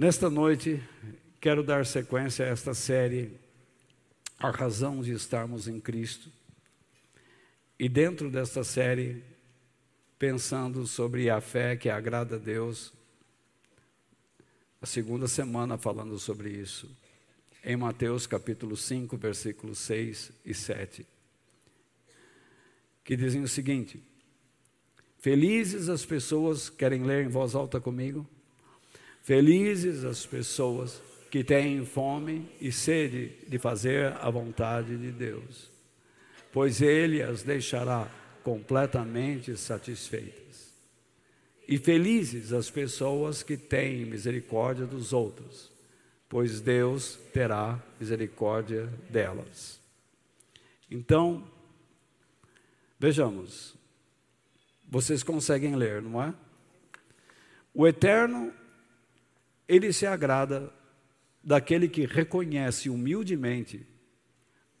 Nesta noite, quero dar sequência a esta série, A Razão de Estarmos em Cristo. E dentro desta série, pensando sobre a fé que agrada a Deus, a segunda semana falando sobre isso, em Mateus capítulo 5, versículos 6 e 7, que dizem o seguinte: Felizes as pessoas, querem ler em voz alta comigo? Felizes as pessoas que têm fome e sede de fazer a vontade de Deus, pois Ele as deixará completamente satisfeitas. E felizes as pessoas que têm misericórdia dos outros, pois Deus terá misericórdia delas. Então, vejamos, vocês conseguem ler, não é? O Eterno ele se agrada daquele que reconhece humildemente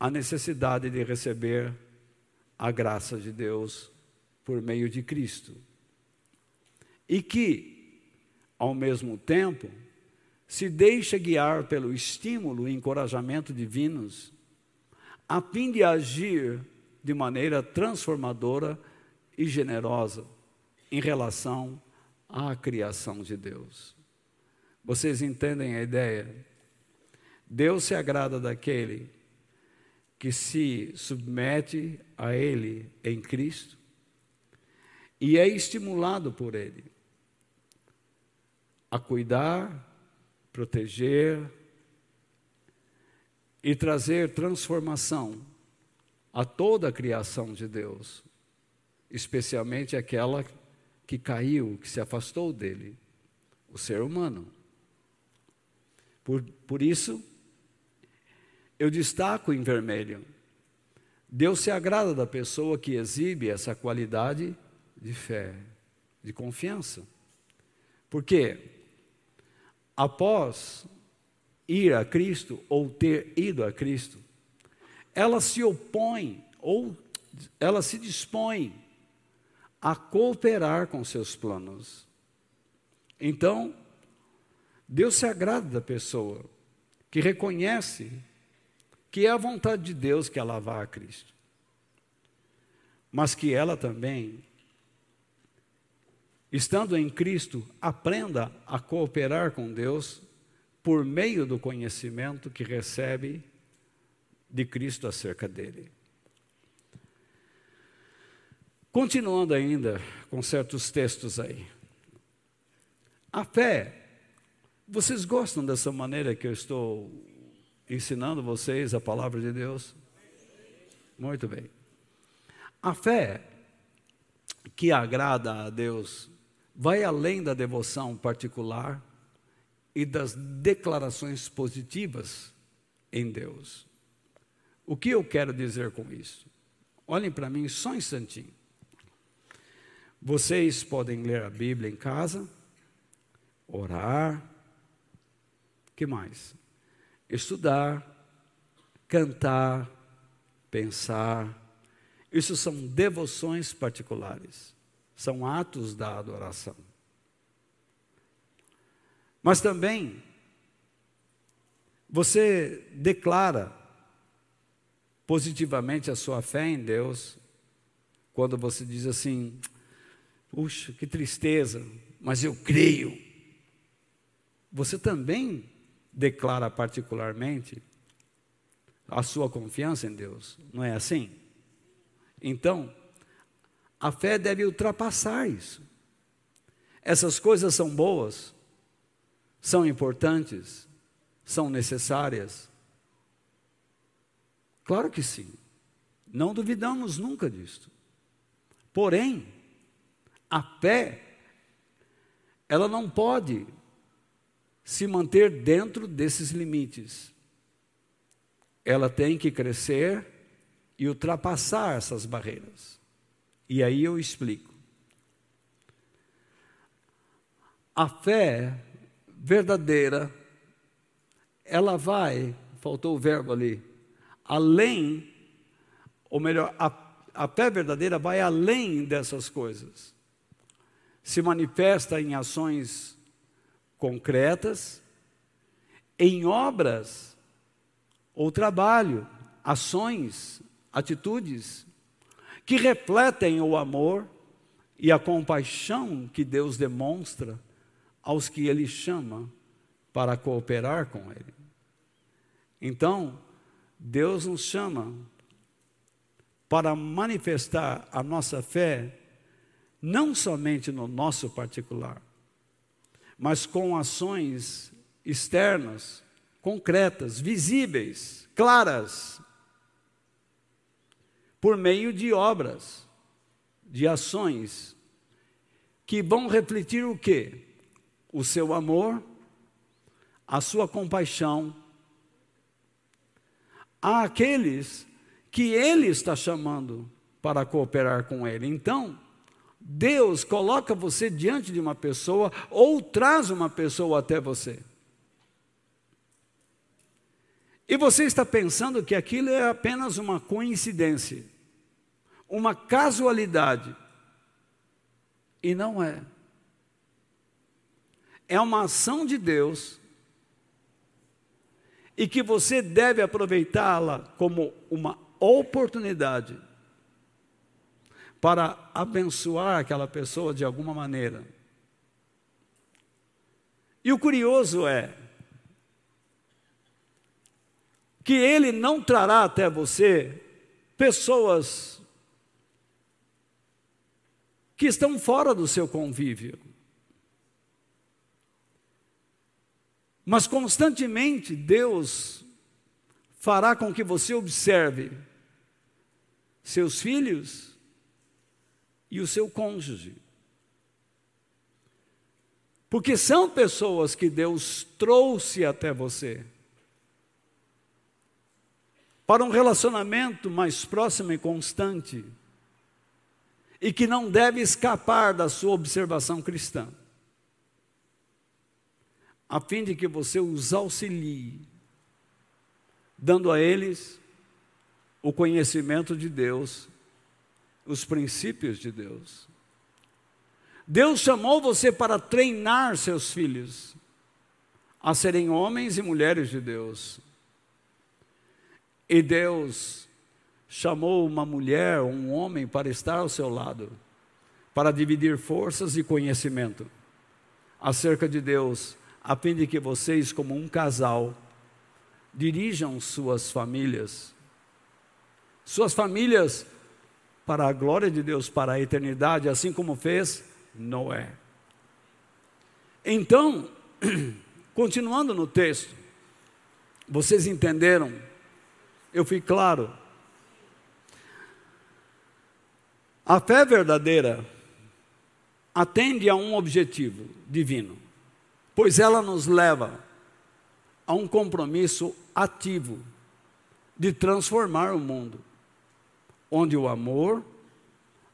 a necessidade de receber a graça de Deus por meio de Cristo. E que, ao mesmo tempo, se deixa guiar pelo estímulo e encorajamento divinos, a fim de agir de maneira transformadora e generosa em relação à criação de Deus. Vocês entendem a ideia? Deus se agrada daquele que se submete a Ele em Cristo e é estimulado por Ele a cuidar, proteger e trazer transformação a toda a criação de Deus, especialmente aquela que caiu, que se afastou dele, o ser humano. Por, por isso, eu destaco em vermelho. Deus se agrada da pessoa que exibe essa qualidade de fé, de confiança. Porque após ir a Cristo ou ter ido a Cristo, ela se opõe ou ela se dispõe a cooperar com seus planos. Então, Deus se agrada da pessoa que reconhece que é a vontade de Deus que ela vá a Cristo, mas que ela também, estando em Cristo, aprenda a cooperar com Deus por meio do conhecimento que recebe de Cristo acerca dele. Continuando ainda com certos textos aí. A fé vocês gostam dessa maneira que eu estou ensinando vocês a palavra de Deus? Muito bem. A fé que agrada a Deus vai além da devoção particular e das declarações positivas em Deus. O que eu quero dizer com isso? Olhem para mim só um instantinho. Vocês podem ler a Bíblia em casa, orar, que mais? Estudar, cantar, pensar. Isso são devoções particulares, são atos da adoração. Mas também você declara positivamente a sua fé em Deus quando você diz assim: puxa, que tristeza, mas eu creio. Você também declara particularmente a sua confiança em Deus. Não é assim? Então, a fé deve ultrapassar isso. Essas coisas são boas, são importantes, são necessárias. Claro que sim. Não duvidamos nunca disto. Porém, a fé, ela não pode se manter dentro desses limites. Ela tem que crescer e ultrapassar essas barreiras. E aí eu explico. A fé verdadeira, ela vai, faltou o verbo ali, além, ou melhor, a, a fé verdadeira vai além dessas coisas. Se manifesta em ações concretas em obras ou trabalho, ações, atitudes que refletem o amor e a compaixão que Deus demonstra aos que Ele chama para cooperar com Ele. Então, Deus nos chama para manifestar a nossa fé, não somente no nosso particular, mas com ações externas, concretas, visíveis, claras, por meio de obras, de ações, que vão refletir o quê? O seu amor, a sua compaixão, Há aqueles que Ele está chamando para cooperar com Ele. Então, Deus coloca você diante de uma pessoa ou traz uma pessoa até você. E você está pensando que aquilo é apenas uma coincidência, uma casualidade. E não é. É uma ação de Deus e que você deve aproveitá-la como uma oportunidade para abençoar aquela pessoa de alguma maneira. E o curioso é que ele não trará até você pessoas que estão fora do seu convívio. Mas constantemente Deus fará com que você observe seus filhos e o seu cônjuge. Porque são pessoas que Deus trouxe até você para um relacionamento mais próximo e constante e que não deve escapar da sua observação cristã a fim de que você os auxilie, dando a eles o conhecimento de Deus, os princípios de Deus. Deus chamou você para treinar seus filhos a serem homens e mulheres de Deus. E Deus chamou uma mulher, um homem para estar ao seu lado, para dividir forças e conhecimento acerca de Deus a fim de que vocês, como um casal, dirijam suas famílias, suas famílias para a glória de Deus, para a eternidade, assim como fez Noé. Então, continuando no texto, vocês entenderam? Eu fui claro. A fé verdadeira atende a um objetivo divino pois ela nos leva a um compromisso ativo de transformar o mundo, onde o amor,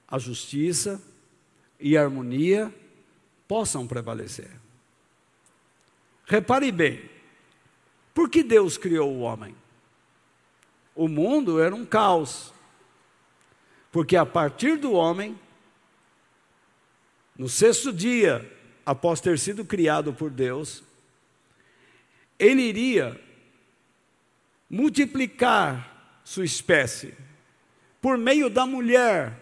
a justiça e a harmonia possam prevalecer. Repare bem, por que Deus criou o homem? O mundo era um caos, porque a partir do homem, no sexto dia, após ter sido criado por Deus, ele iria multiplicar sua espécie por meio da mulher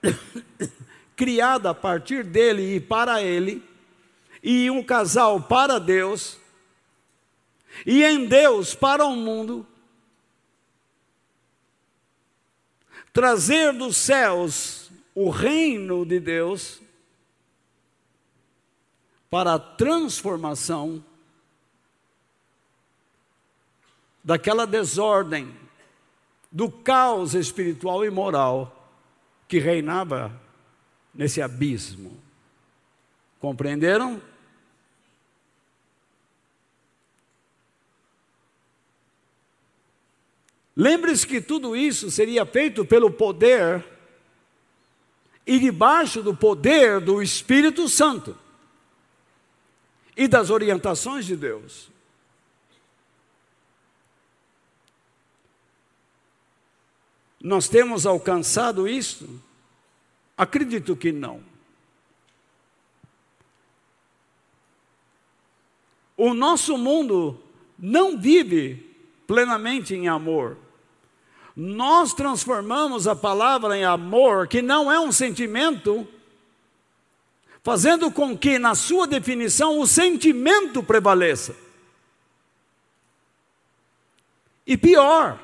criada a partir dele e para ele, e um casal para Deus, e em Deus para o mundo, trazer dos céus o reino de Deus para a transformação daquela desordem, do caos espiritual e moral que reinava nesse abismo. Compreenderam? Lembre-se que tudo isso seria feito pelo poder e debaixo do poder do Espírito Santo e das orientações de Deus. Nós temos alcançado isto? Acredito que não. O nosso mundo não vive plenamente em amor. Nós transformamos a palavra em amor, que não é um sentimento, fazendo com que, na sua definição, o sentimento prevaleça. E pior,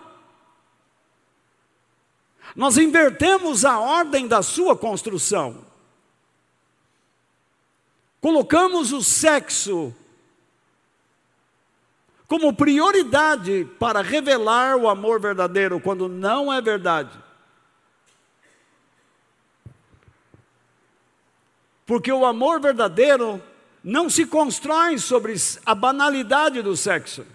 nós invertemos a ordem da sua construção. Colocamos o sexo como prioridade para revelar o amor verdadeiro, quando não é verdade. Porque o amor verdadeiro não se constrói sobre a banalidade do sexo.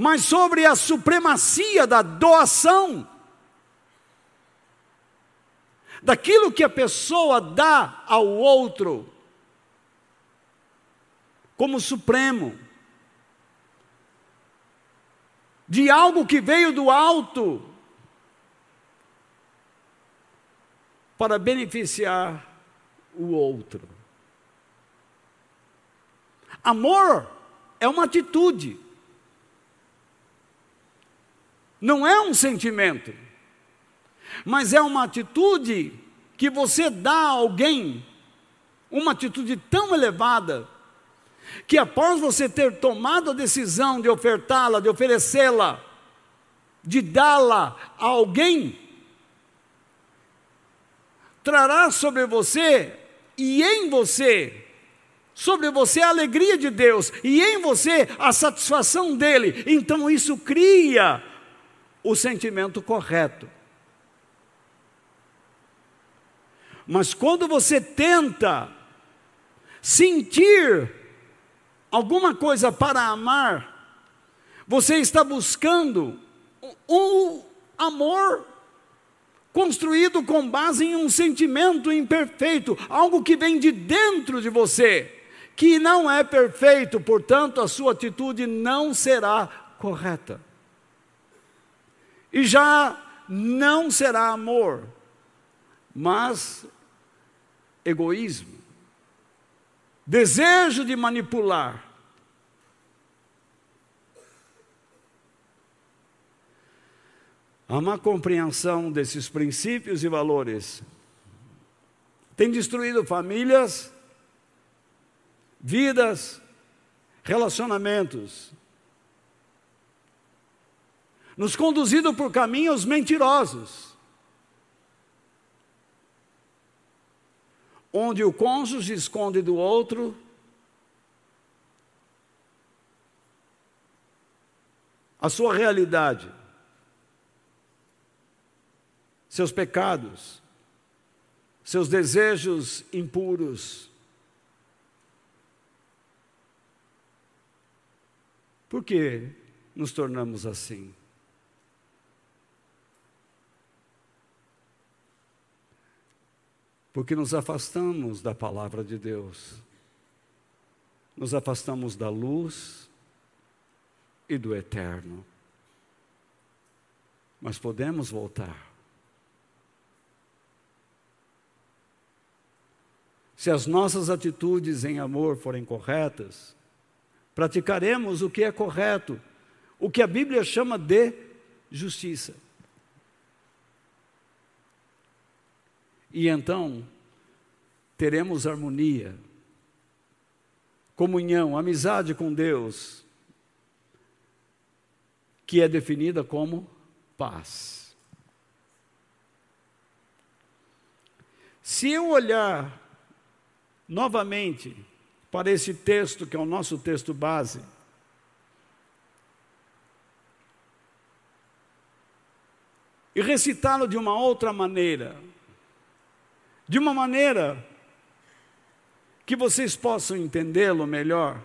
Mas sobre a supremacia da doação. Daquilo que a pessoa dá ao outro como supremo, de algo que veio do alto para beneficiar o outro. Amor é uma atitude, não é um sentimento, mas é uma atitude que você dá a alguém, uma atitude tão elevada que após você ter tomado a decisão de ofertá-la, de oferecê-la, de dá-la a alguém, trará sobre você e em você, sobre você a alegria de Deus e em você a satisfação dele. Então isso cria o sentimento correto. Mas quando você tenta sentir alguma coisa para amar, você está buscando um amor construído com base em um sentimento imperfeito, algo que vem de dentro de você, que não é perfeito, portanto, a sua atitude não será correta. E já não será amor, mas egoísmo. Desejo de manipular. A má compreensão desses princípios e valores. Tem destruído famílias, vidas, relacionamentos, nos conduzido por caminhos mentirosos. onde o cônjuge esconde do outro a sua realidade, seus pecados, seus desejos impuros. Por que nos tornamos assim? Porque nos afastamos da palavra de Deus, nos afastamos da luz e do eterno. Mas podemos voltar. Se as nossas atitudes em amor forem corretas, praticaremos o que é correto, o que a Bíblia chama de justiça. E então teremos harmonia, comunhão, amizade com Deus, que é definida como paz. Se eu olhar novamente para esse texto, que é o nosso texto base, e recitá-lo de uma outra maneira, de uma maneira que vocês possam entendê-lo melhor,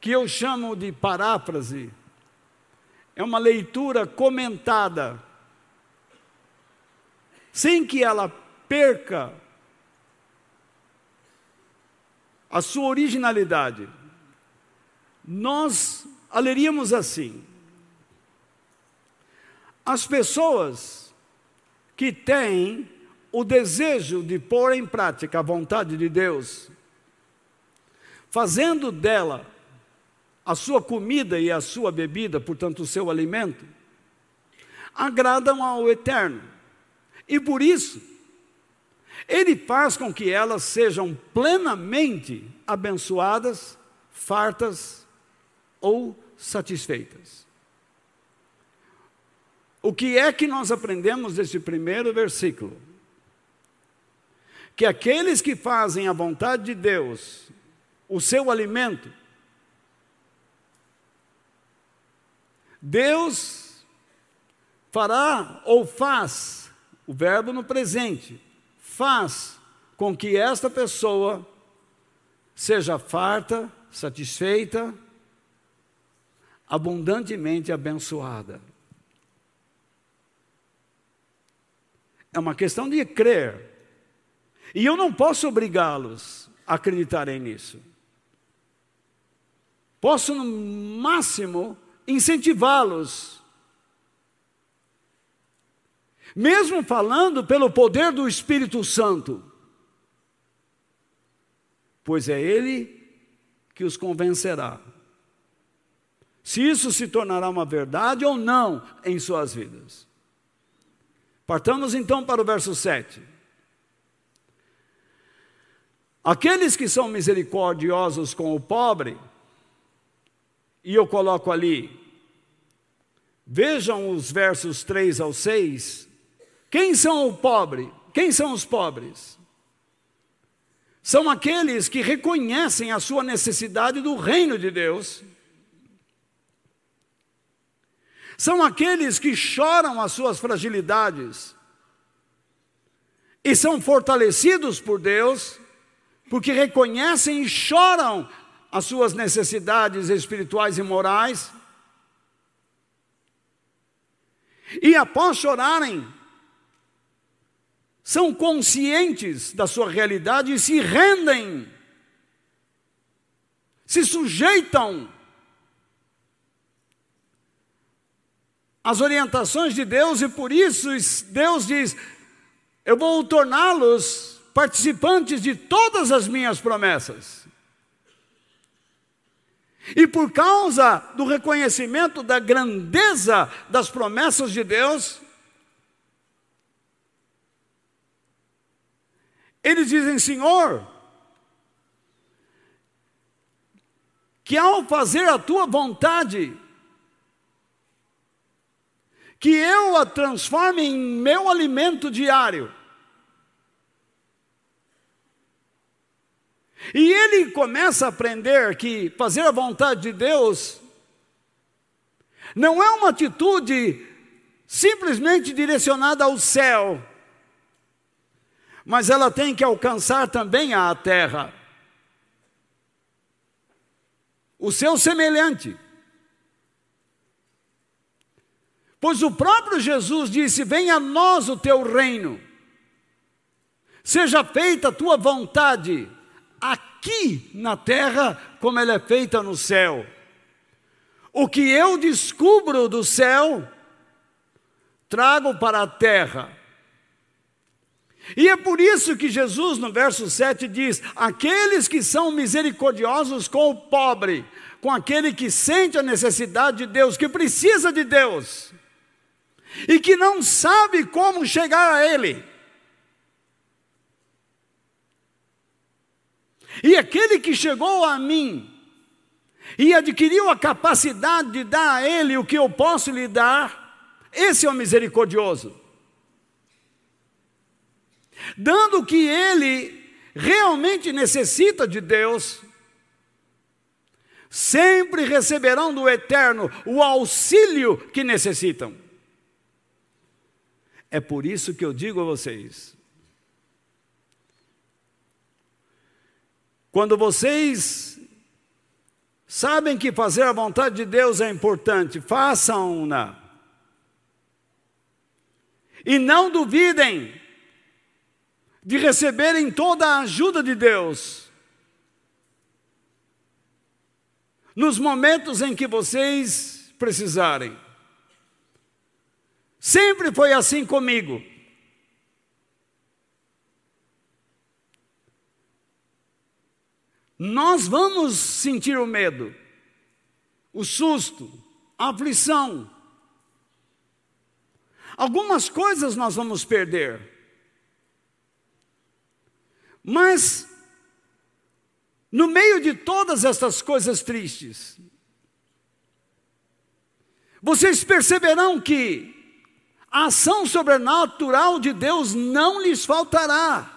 que eu chamo de paráfrase, é uma leitura comentada, sem que ela perca a sua originalidade. Nós a leríamos assim: as pessoas que têm o desejo de pôr em prática a vontade de Deus, fazendo dela a sua comida e a sua bebida, portanto, o seu alimento, agradam ao Eterno. E por isso, Ele faz com que elas sejam plenamente abençoadas, fartas ou satisfeitas. O que é que nós aprendemos desse primeiro versículo? Que aqueles que fazem a vontade de Deus, o seu alimento, Deus fará ou faz, o verbo no presente, faz com que esta pessoa seja farta, satisfeita, abundantemente abençoada. É uma questão de crer. E eu não posso obrigá-los a acreditarem nisso. Posso, no máximo, incentivá-los. Mesmo falando pelo poder do Espírito Santo. Pois é Ele que os convencerá. Se isso se tornará uma verdade ou não em suas vidas. Partamos então para o verso 7. Aqueles que são misericordiosos com o pobre, e eu coloco ali, vejam os versos 3 ao 6. Quem são o pobre? Quem são os pobres? São aqueles que reconhecem a sua necessidade do reino de Deus são aqueles que choram as suas fragilidades e são fortalecidos por Deus, porque reconhecem e choram as suas necessidades espirituais e morais. E após chorarem, são conscientes da sua realidade e se rendem, se sujeitam as orientações de Deus e por isso Deus diz: Eu vou torná-los participantes de todas as minhas promessas. E por causa do reconhecimento da grandeza das promessas de Deus, eles dizem: Senhor, que ao fazer a tua vontade, que eu a transforme em meu alimento diário. E ele começa a aprender que fazer a vontade de Deus não é uma atitude simplesmente direcionada ao céu, mas ela tem que alcançar também a terra. O seu semelhante. Pois o próprio Jesus disse: Venha a nós o teu reino, seja feita a tua vontade, aqui na terra, como ela é feita no céu. O que eu descubro do céu, trago para a terra. E é por isso que Jesus, no verso 7, diz: Aqueles que são misericordiosos com o pobre, com aquele que sente a necessidade de Deus, que precisa de Deus, e que não sabe como chegar a Ele. E aquele que chegou a mim e adquiriu a capacidade de dar a Ele o que eu posso lhe dar, esse é o misericordioso. Dando o que ele realmente necessita de Deus, sempre receberão do Eterno o auxílio que necessitam. É por isso que eu digo a vocês: quando vocês sabem que fazer a vontade de Deus é importante, façam-na. E não duvidem de receberem toda a ajuda de Deus. Nos momentos em que vocês precisarem. Sempre foi assim comigo. Nós vamos sentir o medo, o susto, a aflição. Algumas coisas nós vamos perder. Mas, no meio de todas estas coisas tristes, vocês perceberão que a ação sobrenatural de Deus não lhes faltará.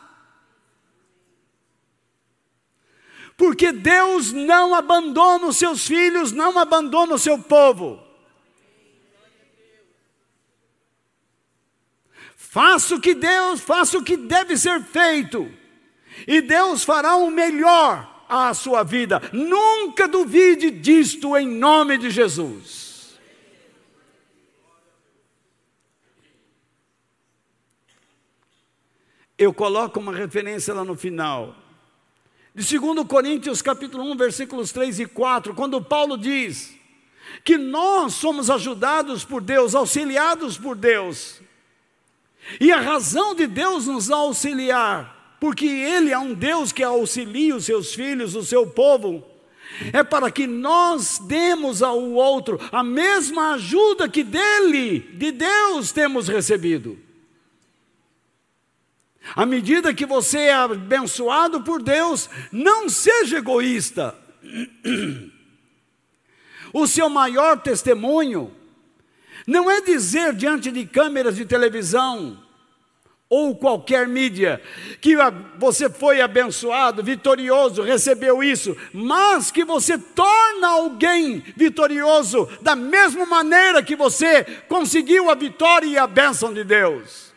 Porque Deus não abandona os seus filhos, não abandona o seu povo. Faça o que Deus, faça o que deve ser feito. E Deus fará o melhor à sua vida. Nunca duvide disto em nome de Jesus. Eu coloco uma referência lá no final. De 2 Coríntios capítulo 1, versículos 3 e 4, quando Paulo diz que nós somos ajudados por Deus, auxiliados por Deus. E a razão de Deus nos auxiliar, porque Ele é um Deus que auxilia os seus filhos, o seu povo, é para que nós demos ao outro a mesma ajuda que dele, de Deus, temos recebido. À medida que você é abençoado por Deus, não seja egoísta. O seu maior testemunho não é dizer diante de câmeras de televisão ou qualquer mídia que você foi abençoado, vitorioso, recebeu isso, mas que você torna alguém vitorioso da mesma maneira que você conseguiu a vitória e a bênção de Deus.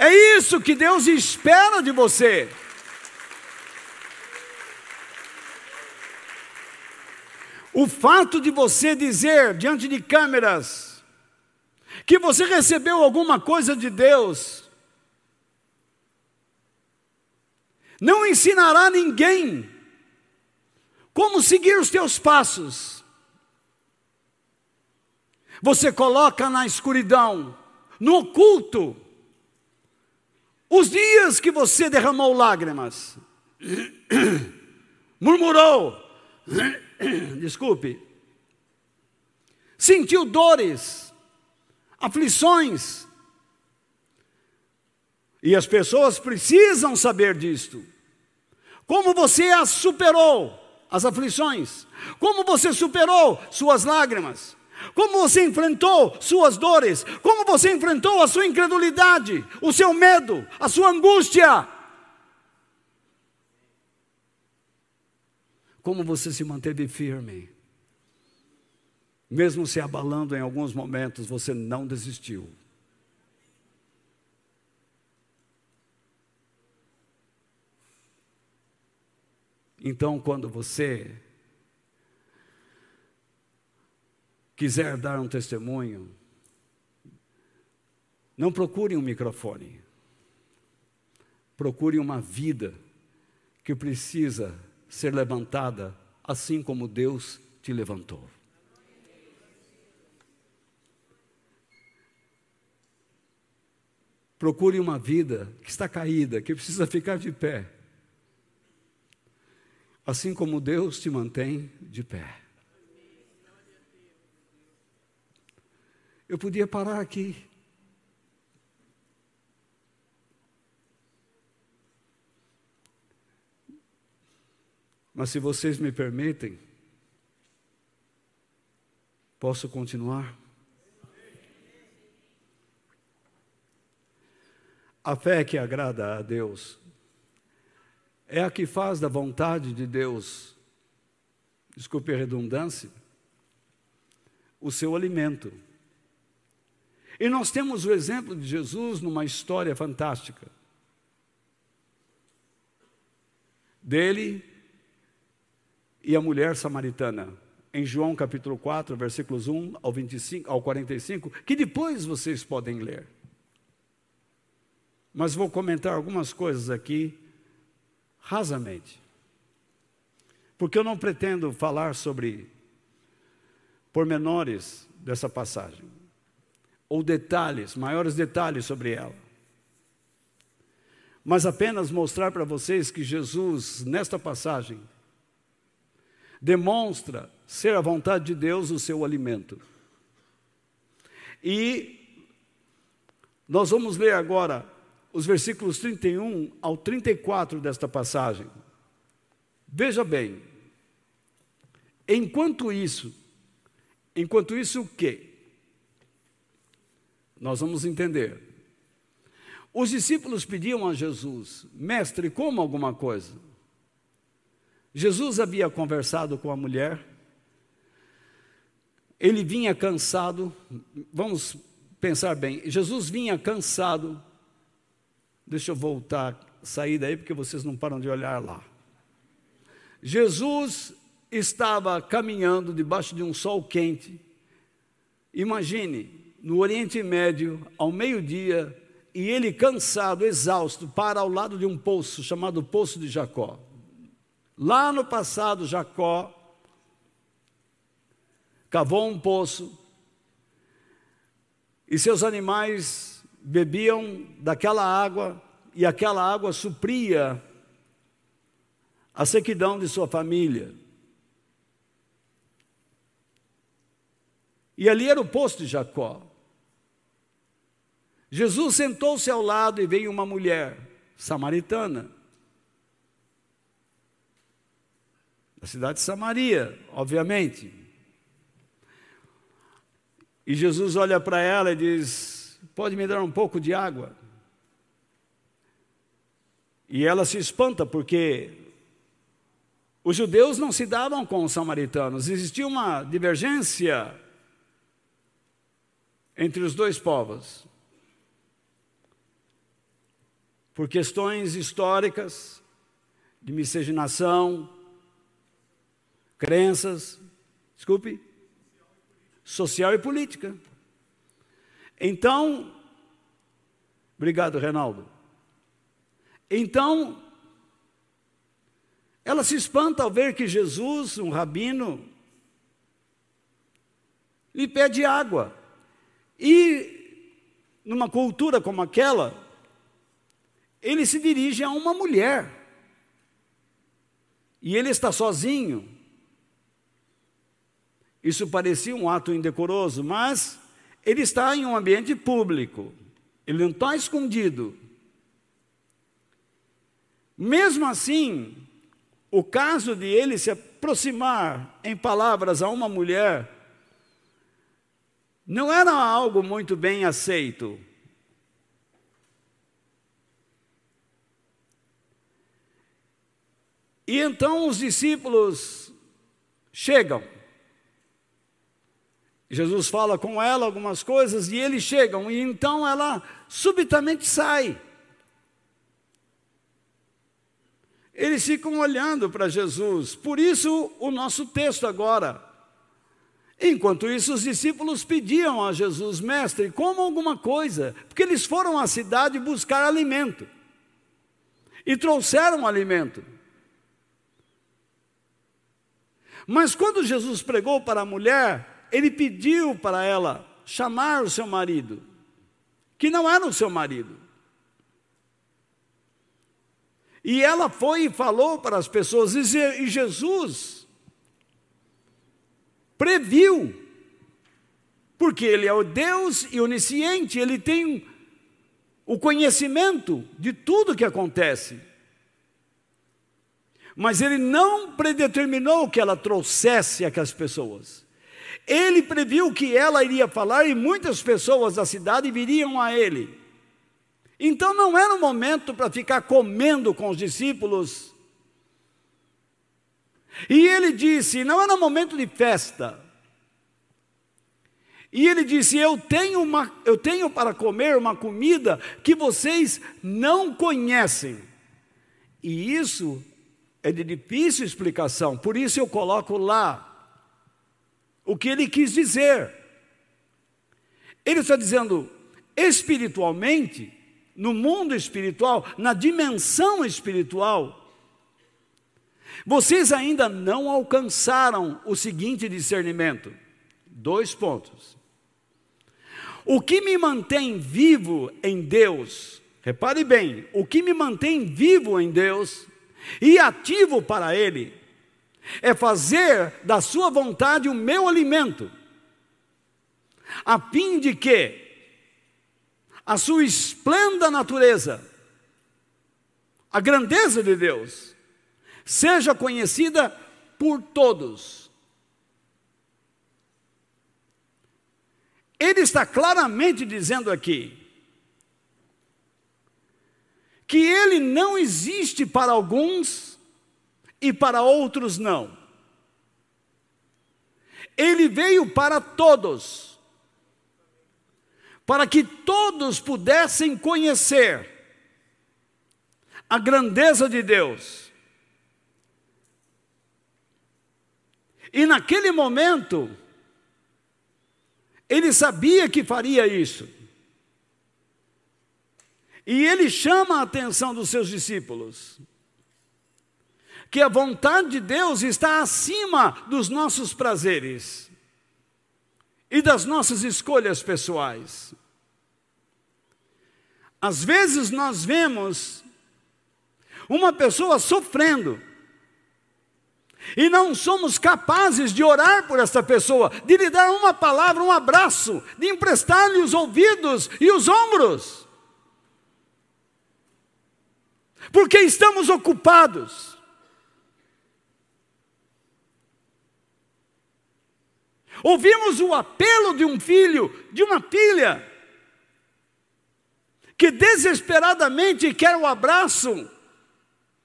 É isso que Deus espera de você. O fato de você dizer diante de câmeras que você recebeu alguma coisa de Deus, não ensinará ninguém como seguir os teus passos. Você coloca na escuridão, no oculto, os dias que você derramou lágrimas, murmurou, desculpe, sentiu dores, aflições, e as pessoas precisam saber disto. Como você as superou, as aflições, como você superou suas lágrimas, como você enfrentou suas dores? Como você enfrentou a sua incredulidade, o seu medo, a sua angústia? Como você se manteve firme? Mesmo se abalando em alguns momentos, você não desistiu. Então, quando você quiser dar um testemunho, não procure um microfone. Procure uma vida que precisa ser levantada assim como Deus te levantou. Procure uma vida que está caída, que precisa ficar de pé. Assim como Deus te mantém de pé. Eu podia parar aqui. Mas se vocês me permitem, posso continuar? A fé que agrada a Deus é a que faz da vontade de Deus, desculpe a redundância, o seu alimento. E nós temos o exemplo de Jesus numa história fantástica. Dele e a mulher samaritana, em João capítulo 4, versículos 1 ao 25 ao 45, que depois vocês podem ler. Mas vou comentar algumas coisas aqui rasamente. Porque eu não pretendo falar sobre pormenores dessa passagem ou detalhes, maiores detalhes sobre ela. mas apenas mostrar para vocês que Jesus, nesta passagem, demonstra ser a vontade de Deus o seu alimento. E nós vamos ler agora os versículos 31 ao 34 desta passagem. Veja bem, enquanto isso, enquanto isso o quê? Nós vamos entender. Os discípulos pediam a Jesus, mestre, coma alguma coisa. Jesus havia conversado com a mulher, ele vinha cansado, vamos pensar bem, Jesus vinha cansado, deixa eu voltar, sair daí porque vocês não param de olhar lá. Jesus estava caminhando debaixo de um sol quente, imagine, no Oriente Médio, ao meio-dia, e ele cansado, exausto, para ao lado de um poço chamado Poço de Jacó. Lá no passado, Jacó cavou um poço e seus animais bebiam daquela água e aquela água supria a sequidão de sua família. E ali era o poço de Jacó. Jesus sentou-se ao lado e veio uma mulher samaritana, da cidade de Samaria, obviamente. E Jesus olha para ela e diz: Pode me dar um pouco de água? E ela se espanta porque os judeus não se davam com os samaritanos, existia uma divergência entre os dois povos. Por questões históricas, de miscigenação, crenças, desculpe, social e política. Então, obrigado, Reinaldo. Então, ela se espanta ao ver que Jesus, um rabino, lhe pede água. E, numa cultura como aquela, ele se dirige a uma mulher. E ele está sozinho. Isso parecia um ato indecoroso, mas ele está em um ambiente público. Ele não está escondido. Mesmo assim, o caso de ele se aproximar em palavras a uma mulher não era algo muito bem aceito. E então os discípulos chegam. Jesus fala com ela algumas coisas e eles chegam, e então ela subitamente sai. Eles ficam olhando para Jesus, por isso o nosso texto agora. Enquanto isso, os discípulos pediam a Jesus, mestre, coma alguma coisa, porque eles foram à cidade buscar alimento e trouxeram alimento. Mas quando Jesus pregou para a mulher, ele pediu para ela chamar o seu marido, que não era o seu marido. E ela foi e falou para as pessoas, e Jesus previu, porque Ele é o Deus e onisciente, Ele tem o conhecimento de tudo que acontece mas ele não predeterminou que ela trouxesse aquelas pessoas. Ele previu que ela iria falar e muitas pessoas da cidade viriam a ele. Então não era um momento para ficar comendo com os discípulos. E ele disse: não era um momento de festa. E ele disse: eu tenho, uma, eu tenho para comer uma comida que vocês não conhecem. E isso é de difícil explicação, por isso eu coloco lá o que ele quis dizer. Ele está dizendo, espiritualmente, no mundo espiritual, na dimensão espiritual, vocês ainda não alcançaram o seguinte discernimento. Dois pontos. O que me mantém vivo em Deus repare bem, o que me mantém vivo em Deus e ativo para Ele é fazer da Sua vontade o meu alimento, a fim de que a Sua esplenda natureza, a grandeza de Deus, seja conhecida por todos. Ele está claramente dizendo aqui que ele não existe para alguns e para outros não. Ele veio para todos, para que todos pudessem conhecer a grandeza de Deus. E naquele momento, ele sabia que faria isso. E ele chama a atenção dos seus discípulos que a vontade de Deus está acima dos nossos prazeres e das nossas escolhas pessoais. Às vezes nós vemos uma pessoa sofrendo, e não somos capazes de orar por essa pessoa, de lhe dar uma palavra, um abraço, de emprestar-lhe os ouvidos e os ombros. Porque estamos ocupados. Ouvimos o apelo de um filho, de uma filha, que desesperadamente quer o abraço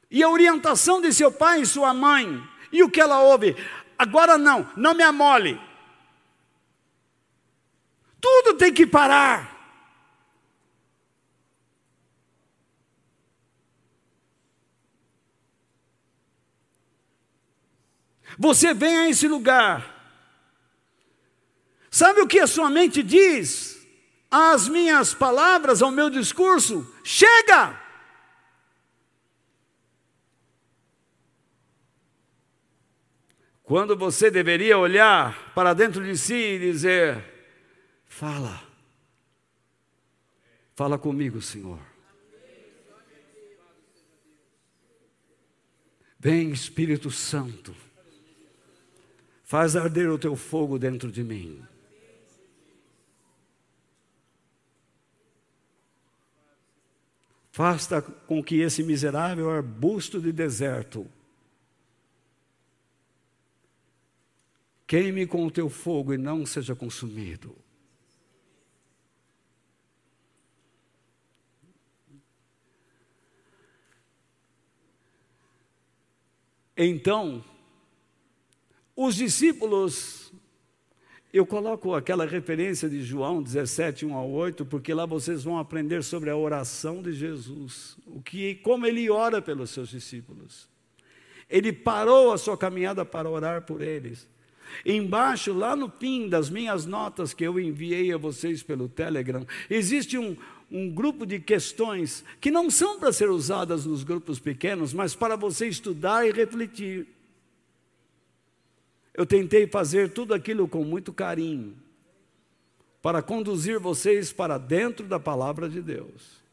e a orientação de seu pai e sua mãe. E o que ela ouve? Agora não, não me amole. Tudo tem que parar. Você vem a esse lugar. Sabe o que a sua mente diz? As minhas palavras, ao meu discurso, chega! Quando você deveria olhar para dentro de si e dizer: Fala, fala comigo, Senhor. Vem, Espírito Santo, faz arder o teu fogo dentro de mim. Faça com que esse miserável arbusto de deserto Queime com o teu fogo e não seja consumido. Então, os discípulos, eu coloco aquela referência de João 17, 1 a 8, porque lá vocês vão aprender sobre a oração de Jesus, o que, como ele ora pelos seus discípulos. Ele parou a sua caminhada para orar por eles. Embaixo, lá no fim das minhas notas que eu enviei a vocês pelo Telegram, existe um, um grupo de questões que não são para ser usadas nos grupos pequenos, mas para você estudar e refletir. Eu tentei fazer tudo aquilo com muito carinho, para conduzir vocês para dentro da palavra de Deus.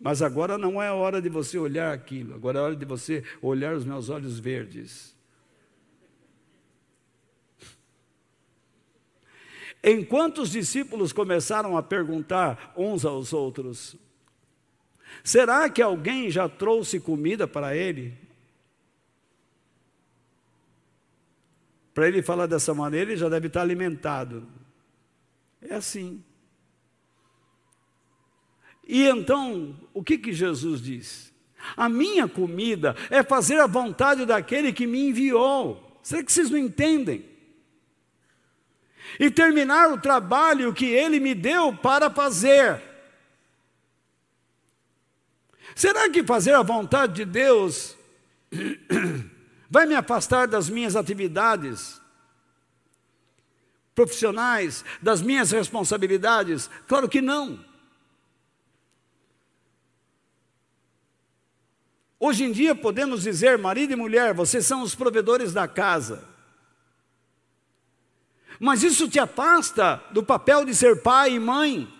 Mas agora não é hora de você olhar aquilo, agora é hora de você olhar os meus olhos verdes Enquanto os discípulos começaram a perguntar uns aos outros: Será que alguém já trouxe comida para ele? Para ele falar dessa maneira, ele já deve estar alimentado. É assim. E então, o que, que Jesus diz? A minha comida é fazer a vontade daquele que me enviou. Será que vocês não entendem? e terminar o trabalho que Ele me deu para fazer. Será que fazer a vontade de Deus vai me afastar das minhas atividades profissionais, das minhas responsabilidades? Claro que não. Hoje em dia podemos dizer, marido e mulher, vocês são os provedores da casa. Mas isso te afasta do papel de ser pai e mãe,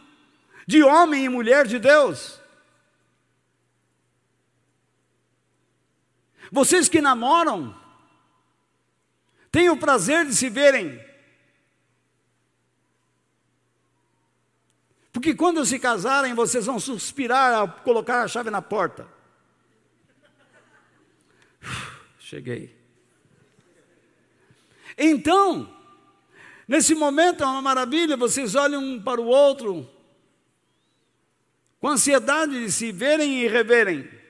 de homem e mulher de Deus. Vocês que namoram, têm o prazer de se verem. Porque quando se casarem, vocês vão suspirar ao colocar a chave na porta. Cheguei. Então, nesse momento é uma maravilha, vocês olham um para o outro, com ansiedade de se verem e reverem.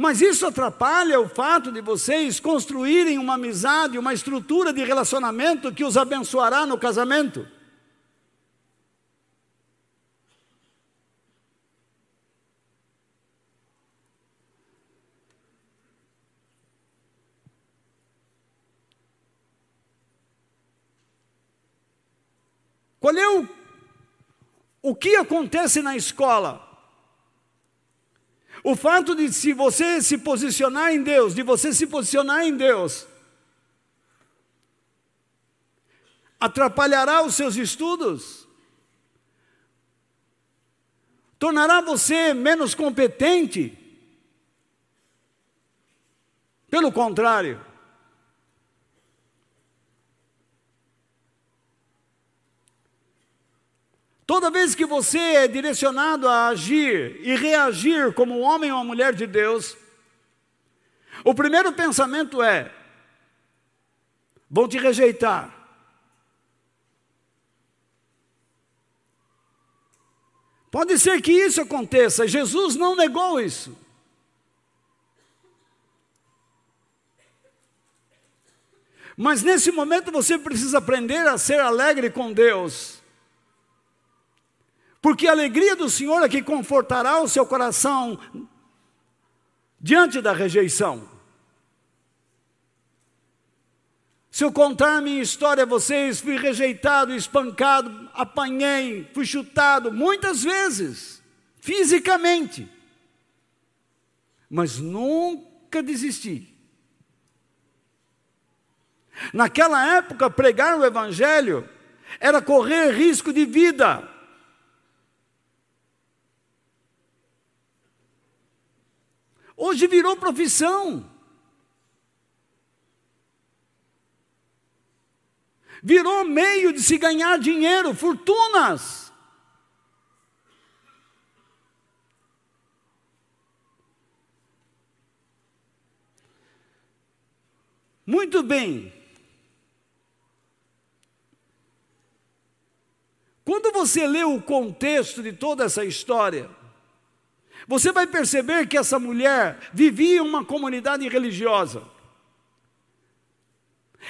Mas isso atrapalha o fato de vocês construírem uma amizade, uma estrutura de relacionamento que os abençoará no casamento. Qual é o, o que acontece na escola? O fato de se você se posicionar em Deus, de você se posicionar em Deus, atrapalhará os seus estudos? Tornará você menos competente? Pelo contrário, Toda vez que você é direcionado a agir e reagir como um homem ou uma mulher de Deus, o primeiro pensamento é: vão te rejeitar. Pode ser que isso aconteça, Jesus não negou isso. Mas nesse momento você precisa aprender a ser alegre com Deus porque a alegria do Senhor é que confortará o seu coração diante da rejeição. Se eu contar minha história a vocês, fui rejeitado, espancado, apanhei, fui chutado muitas vezes, fisicamente, mas nunca desisti. Naquela época, pregar o Evangelho era correr risco de vida. Hoje virou profissão. Virou meio de se ganhar dinheiro, fortunas. Muito bem. Quando você lê o contexto de toda essa história, você vai perceber que essa mulher vivia uma comunidade religiosa.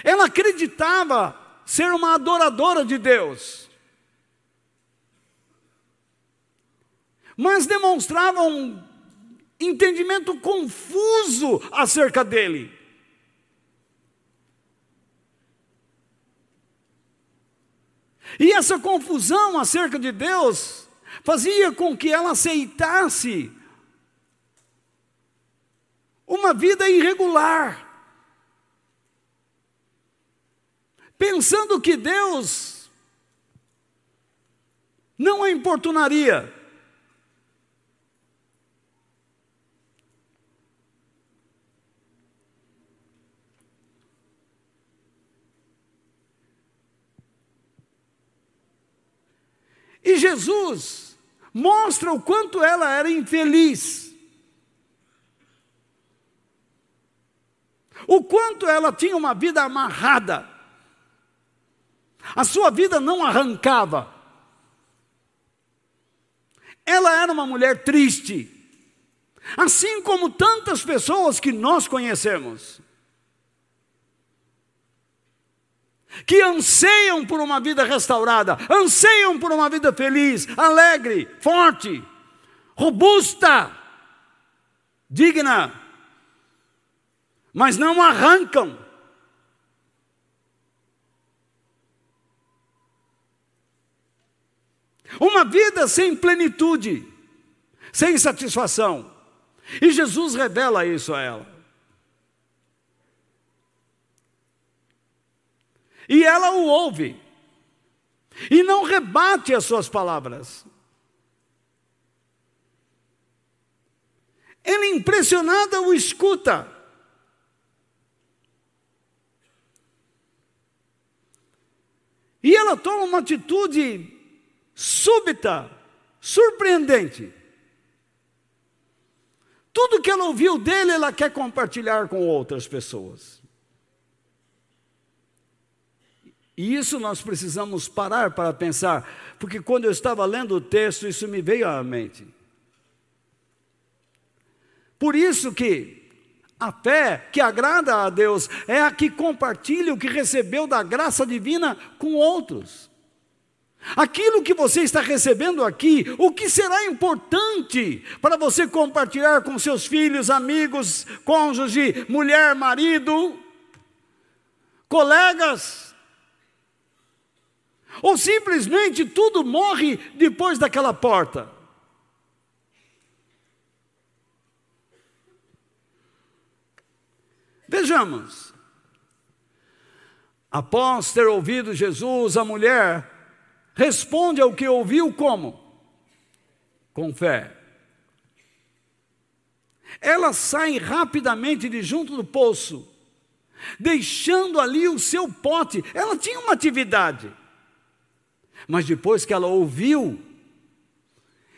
Ela acreditava ser uma adoradora de Deus. Mas demonstrava um entendimento confuso acerca dele. E essa confusão acerca de Deus fazia com que ela aceitasse uma vida irregular, pensando que Deus não a importunaria. E Jesus mostra o quanto ela era infeliz. O quanto ela tinha uma vida amarrada. A sua vida não arrancava. Ela era uma mulher triste. Assim como tantas pessoas que nós conhecemos. Que anseiam por uma vida restaurada, anseiam por uma vida feliz, alegre, forte, robusta, digna, mas não arrancam. Uma vida sem plenitude, sem satisfação. E Jesus revela isso a ela. E ela o ouve. e não rebate as suas palavras. Ele, impressionada, o escuta. E ela toma uma atitude súbita, surpreendente. Tudo que ela ouviu dele, ela quer compartilhar com outras pessoas. E isso nós precisamos parar para pensar, porque quando eu estava lendo o texto, isso me veio à mente. Por isso que a fé que agrada a Deus é a que compartilha o que recebeu da graça divina com outros. Aquilo que você está recebendo aqui, o que será importante para você compartilhar com seus filhos, amigos, cônjuge, mulher, marido, colegas? Ou simplesmente tudo morre depois daquela porta? Vejamos. Após ter ouvido Jesus, a mulher responde ao que ouviu como? Com fé. Ela sai rapidamente de junto do poço, deixando ali o seu pote. Ela tinha uma atividade. Mas depois que ela ouviu,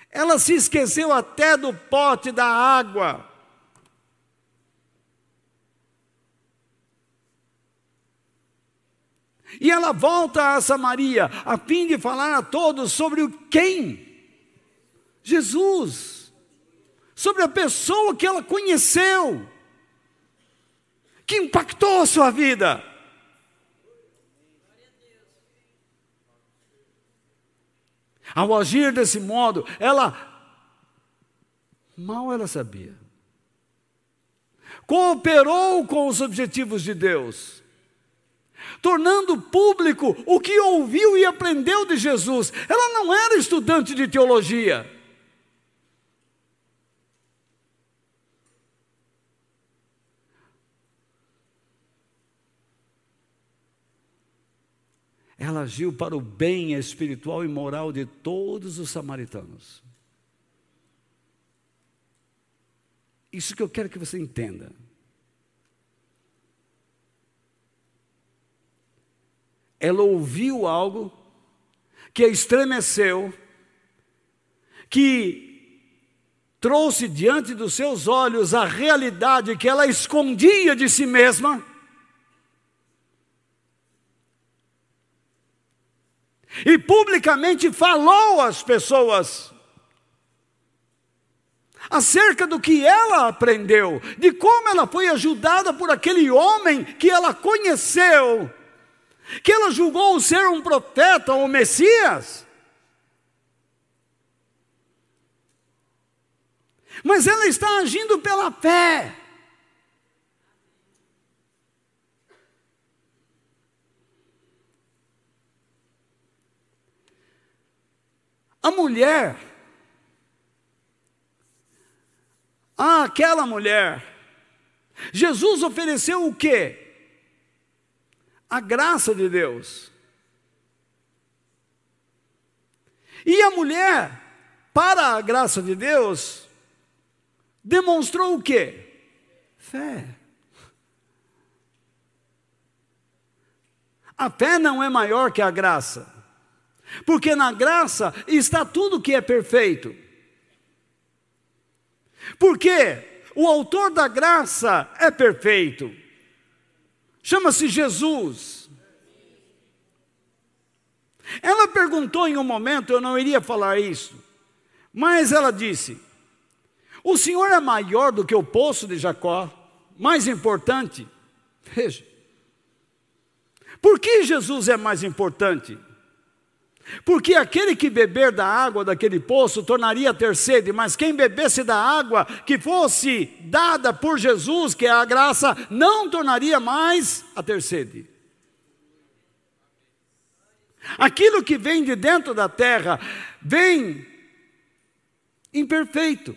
ela se esqueceu até do pote da água. E ela volta a Samaria a fim de falar a todos sobre o quem? Jesus. Sobre a pessoa que ela conheceu, que impactou a sua vida. Ao agir desse modo, ela mal ela sabia. Cooperou com os objetivos de Deus tornando público o que ouviu e aprendeu de Jesus. Ela não era estudante de teologia. Ela agiu para o bem espiritual e moral de todos os samaritanos. Isso que eu quero que você entenda. ela ouviu algo que a estremeceu, que trouxe diante dos seus olhos a realidade que ela escondia de si mesma. E publicamente falou às pessoas acerca do que ela aprendeu, de como ela foi ajudada por aquele homem que ela conheceu que ela julgou ser um profeta ou Messias. Mas ela está agindo pela fé. A mulher, aquela mulher, Jesus ofereceu o quê? a graça de Deus. E a mulher, para a graça de Deus, demonstrou o quê? Fé. A fé não é maior que a graça, porque na graça está tudo que é perfeito. Porque o autor da graça é perfeito. Chama-se Jesus. Ela perguntou em um momento, eu não iria falar isso, mas ela disse: O Senhor é maior do que o poço de Jacó, mais importante. Veja, por que Jesus é mais importante? Porque aquele que beber da água daquele poço tornaria a ter sede, mas quem bebesse da água que fosse dada por Jesus, que é a graça, não tornaria mais a ter sede. Aquilo que vem de dentro da terra vem imperfeito.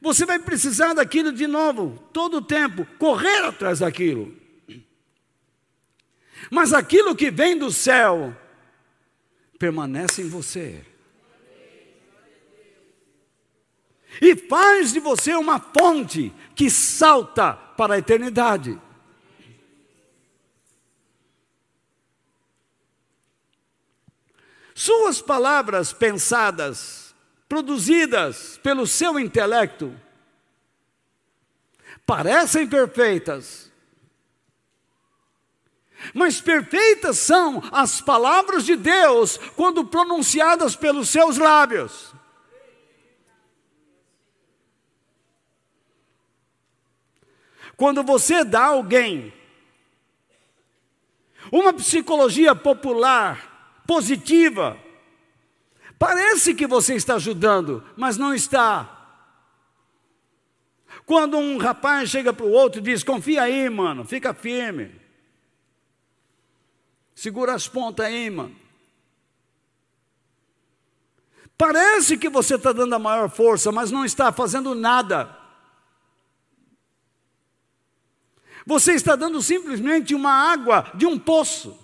Você vai precisar daquilo de novo, todo o tempo, correr atrás daquilo. Mas aquilo que vem do céu, permanece em você. E faz de você uma fonte que salta para a eternidade. Suas palavras pensadas, produzidas pelo seu intelecto, parecem perfeitas, mas perfeitas são as palavras de Deus quando pronunciadas pelos seus lábios. Quando você dá a alguém uma psicologia popular, positiva, parece que você está ajudando, mas não está. Quando um rapaz chega para o outro e diz: Confia aí, mano, fica firme. Segura as pontas aí, mano. Parece que você está dando a maior força, mas não está fazendo nada. Você está dando simplesmente uma água de um poço.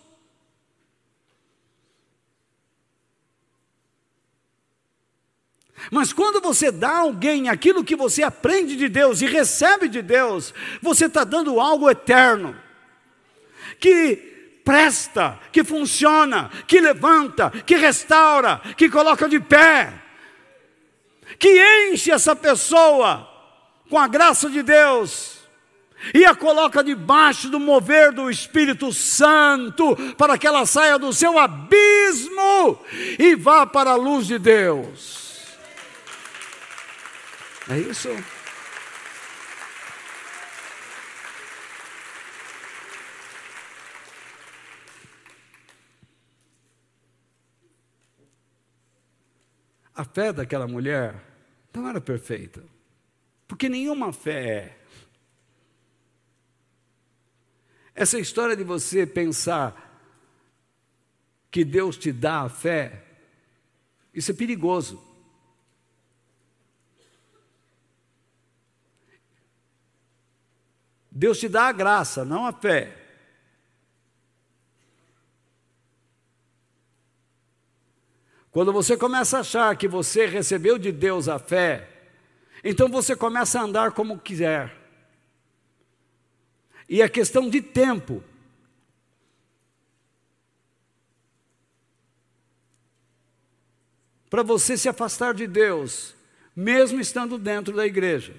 Mas quando você dá a alguém aquilo que você aprende de Deus e recebe de Deus, você está dando algo eterno, que presta, que funciona, que levanta, que restaura, que coloca de pé, que enche essa pessoa com a graça de Deus e a coloca debaixo do mover do Espírito Santo, para que ela saia do seu abismo e vá para a luz de Deus. É isso? A fé daquela mulher não era perfeita, porque nenhuma fé é. Essa história de você pensar que Deus te dá a fé, isso é perigoso. Deus te dá a graça, não a fé. Quando você começa a achar que você recebeu de Deus a fé, então você começa a andar como quiser. E é questão de tempo. Para você se afastar de Deus, mesmo estando dentro da igreja.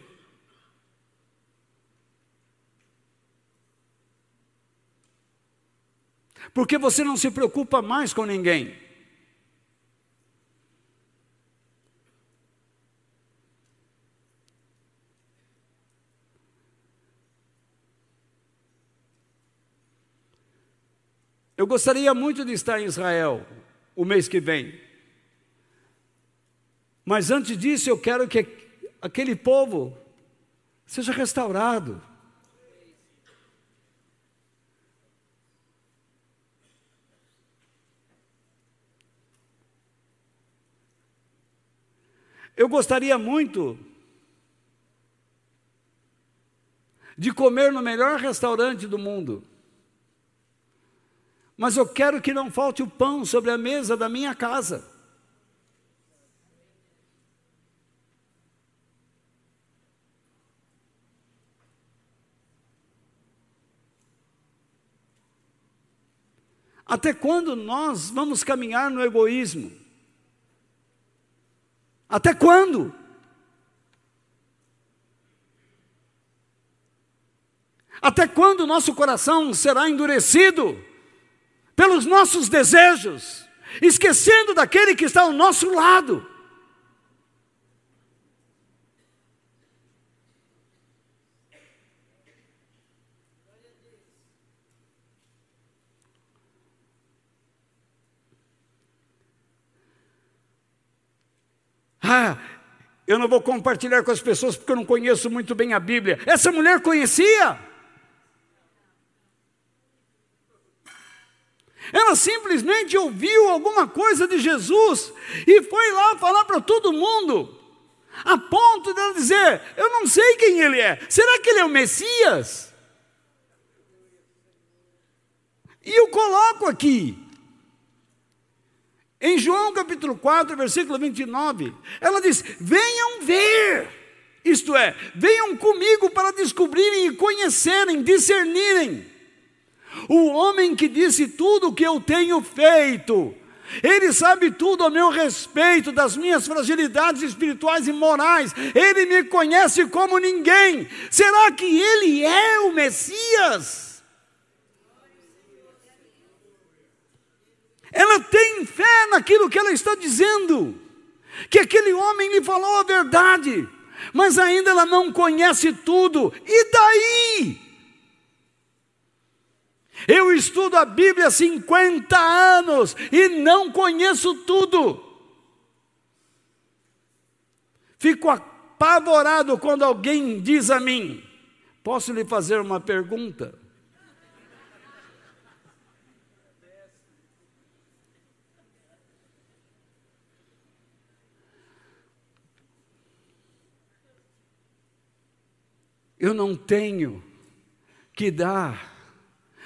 Porque você não se preocupa mais com ninguém. Eu gostaria muito de estar em Israel o mês que vem. Mas antes disso, eu quero que aquele povo seja restaurado. Eu gostaria muito de comer no melhor restaurante do mundo. Mas eu quero que não falte o pão sobre a mesa da minha casa. Até quando nós vamos caminhar no egoísmo? Até quando? Até quando nosso coração será endurecido? Pelos nossos desejos, esquecendo daquele que está ao nosso lado. Ah, eu não vou compartilhar com as pessoas porque eu não conheço muito bem a Bíblia. Essa mulher conhecia. Ela simplesmente ouviu alguma coisa de Jesus e foi lá falar para todo mundo, a ponto de ela dizer: Eu não sei quem ele é, será que ele é o Messias? E eu coloco aqui. Em João capítulo 4, versículo 29, ela diz: Venham ver, isto é, venham comigo para descobrirem e conhecerem, discernirem. O homem que disse tudo o que eu tenho feito, ele sabe tudo a meu respeito, das minhas fragilidades espirituais e morais. Ele me conhece como ninguém. Será que ele é o Messias? Ela tem fé naquilo que ela está dizendo, que aquele homem lhe falou a verdade, mas ainda ela não conhece tudo. E daí? Eu estudo a Bíblia há 50 anos e não conheço tudo. Fico apavorado quando alguém diz a mim: Posso lhe fazer uma pergunta? Eu não tenho que dar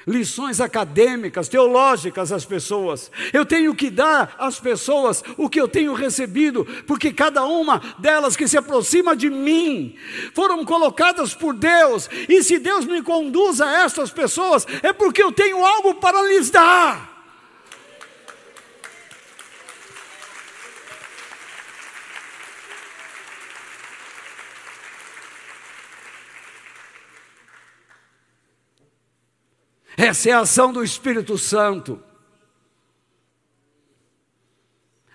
lições acadêmicas, teológicas às pessoas. Eu tenho que dar às pessoas o que eu tenho recebido, porque cada uma delas que se aproxima de mim foram colocadas por Deus, e se Deus me conduz a estas pessoas, é porque eu tenho algo para lhes dar. Essa é a ação do Espírito Santo.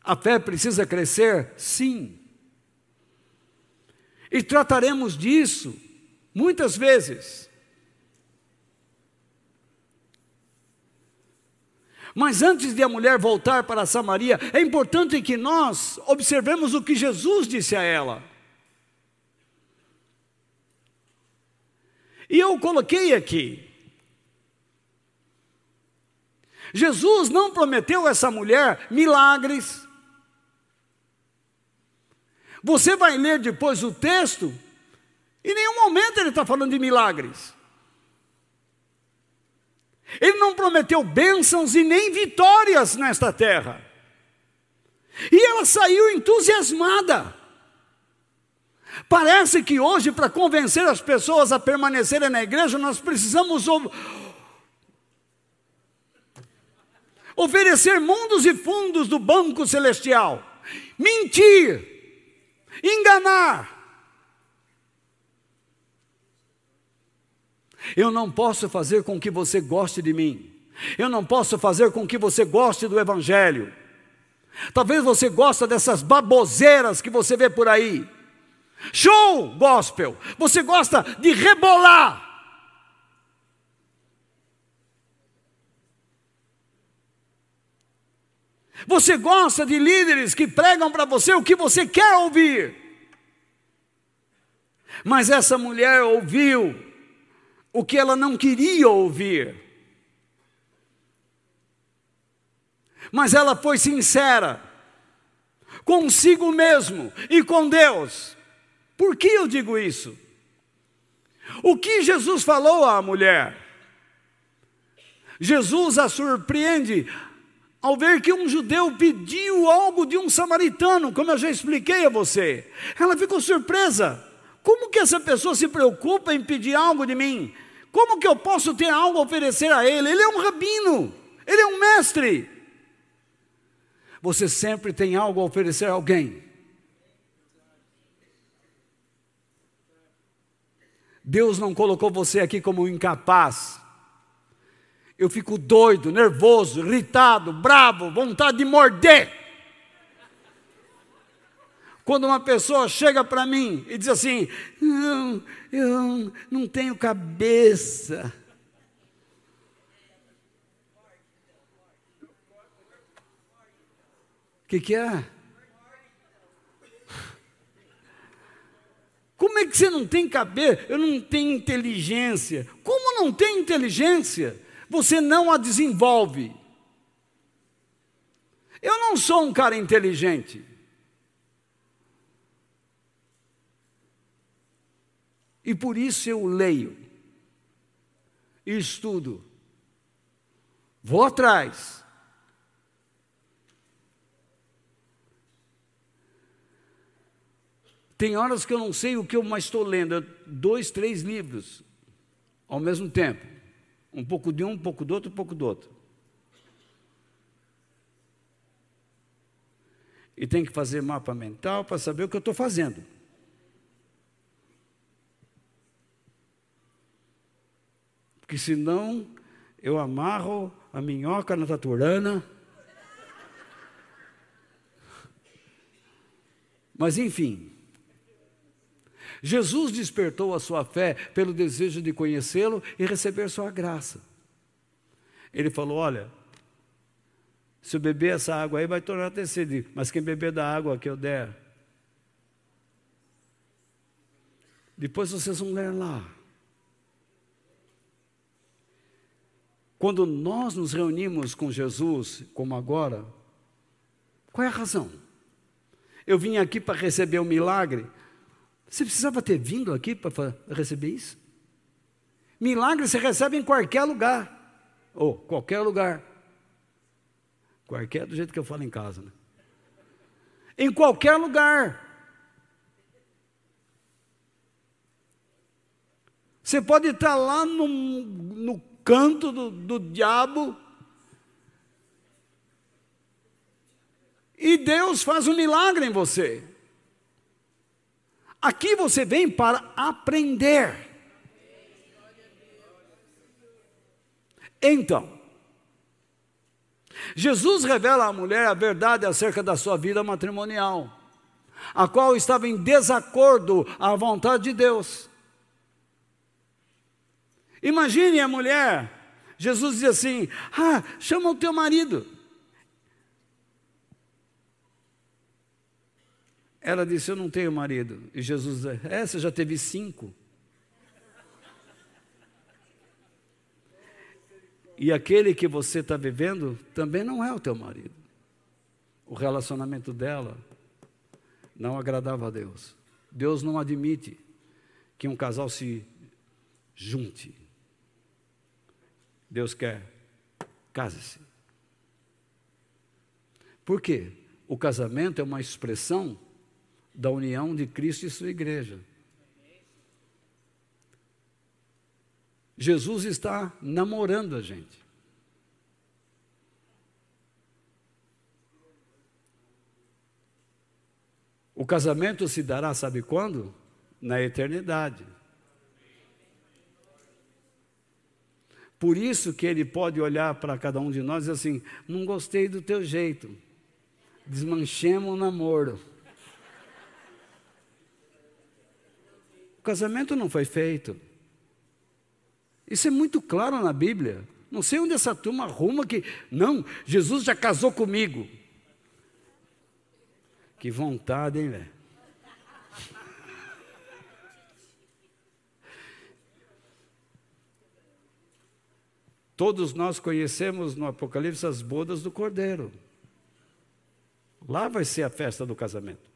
A fé precisa crescer? Sim. E trataremos disso muitas vezes. Mas antes de a mulher voltar para Samaria, é importante que nós observemos o que Jesus disse a ela. E eu coloquei aqui, Jesus não prometeu a essa mulher milagres. Você vai ler depois o texto, em nenhum momento ele está falando de milagres. Ele não prometeu bênçãos e nem vitórias nesta terra. E ela saiu entusiasmada. Parece que hoje, para convencer as pessoas a permanecerem na igreja, nós precisamos oferecer mundos e fundos do banco celestial, mentir, enganar. Eu não posso fazer com que você goste de mim. Eu não posso fazer com que você goste do evangelho. Talvez você goste dessas baboseiras que você vê por aí. Show gospel. Você gosta de rebolar. Você gosta de líderes que pregam para você o que você quer ouvir. Mas essa mulher ouviu o que ela não queria ouvir. Mas ela foi sincera consigo mesmo e com Deus. Por que eu digo isso? O que Jesus falou à mulher? Jesus a surpreende ao ver que um judeu pediu algo de um samaritano, como eu já expliquei a você. Ela ficou surpresa. Como que essa pessoa se preocupa em pedir algo de mim? Como que eu posso ter algo a oferecer a ele? Ele é um rabino, ele é um mestre. Você sempre tem algo a oferecer a alguém. Deus não colocou você aqui como incapaz eu fico doido, nervoso, irritado, bravo, vontade de morder. Quando uma pessoa chega para mim e diz assim: Não, eu não tenho cabeça. O que, que é? Como é que você não tem cabeça? Eu não tenho inteligência. Como não tem inteligência? você não a desenvolve. Eu não sou um cara inteligente. E por isso eu leio, estudo, vou atrás. Tem horas que eu não sei o que eu mais estou lendo, é dois, três livros ao mesmo tempo. Um pouco de um, um pouco do outro, um pouco do outro. E tem que fazer mapa mental para saber o que eu estou fazendo. Porque senão eu amarro a minhoca na taturana. Mas enfim, Jesus despertou a sua fé pelo desejo de conhecê-lo e receber sua graça. Ele falou: Olha, se eu beber essa água aí vai tornar ter sede, mas quem beber da água que eu der, depois vocês vão ler lá. Quando nós nos reunimos com Jesus, como agora, qual é a razão? Eu vim aqui para receber um milagre. Você precisava ter vindo aqui para receber isso? Milagre você recebe em qualquer lugar. Ou qualquer lugar. Qualquer do jeito que eu falo em casa, né? Em qualquer lugar. Você pode estar lá no, no canto do, do diabo. E Deus faz um milagre em você. Aqui você vem para aprender. Então, Jesus revela à mulher a verdade acerca da sua vida matrimonial, a qual estava em desacordo à vontade de Deus. Imagine a mulher, Jesus diz assim: Ah, chama o teu marido. Ela disse: Eu não tenho marido. E Jesus diz: É, você já teve cinco. E aquele que você está vivendo também não é o teu marido. O relacionamento dela não agradava a Deus. Deus não admite que um casal se junte. Deus quer, case-se. Por quê? O casamento é uma expressão da união de Cristo e sua igreja. Jesus está namorando a gente. O casamento se dará, sabe quando? Na eternidade. Por isso que ele pode olhar para cada um de nós e dizer assim: não gostei do teu jeito, desmanchemos o namoro. Casamento não foi feito. Isso é muito claro na Bíblia. Não sei onde essa turma arruma que. Não, Jesus já casou comigo. Que vontade, hein, velho? Todos nós conhecemos no Apocalipse as bodas do Cordeiro. Lá vai ser a festa do casamento.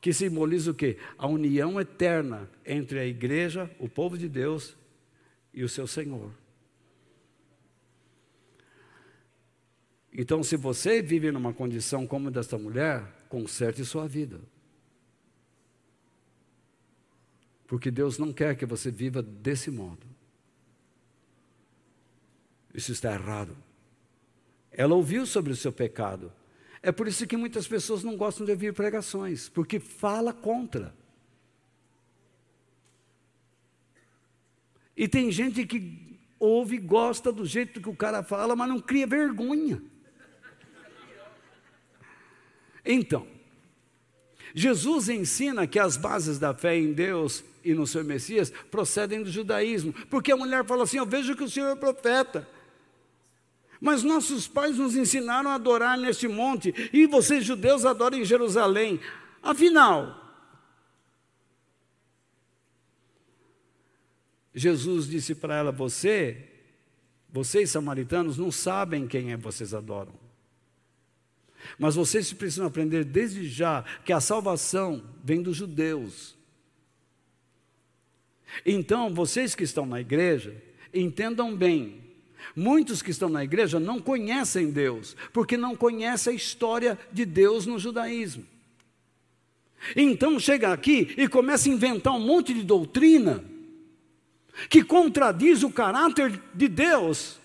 Que simboliza o quê? A união eterna entre a igreja, o povo de Deus e o seu Senhor. Então, se você vive numa condição como desta mulher, conserte sua vida. Porque Deus não quer que você viva desse modo. Isso está errado. Ela ouviu sobre o seu pecado. É por isso que muitas pessoas não gostam de ouvir pregações, porque fala contra. E tem gente que ouve e gosta do jeito que o cara fala, mas não cria vergonha. Então, Jesus ensina que as bases da fé em Deus e no seu Messias procedem do judaísmo, porque a mulher fala assim: Eu vejo que o Senhor é profeta. Mas nossos pais nos ensinaram a adorar neste monte, e vocês judeus adoram em Jerusalém. Afinal, Jesus disse para ela: Você, vocês samaritanos, não sabem quem é vocês adoram. Mas vocês precisam aprender desde já que a salvação vem dos judeus. Então, vocês que estão na igreja, entendam bem Muitos que estão na igreja não conhecem Deus, porque não conhecem a história de Deus no judaísmo. Então chega aqui e começa a inventar um monte de doutrina que contradiz o caráter de Deus.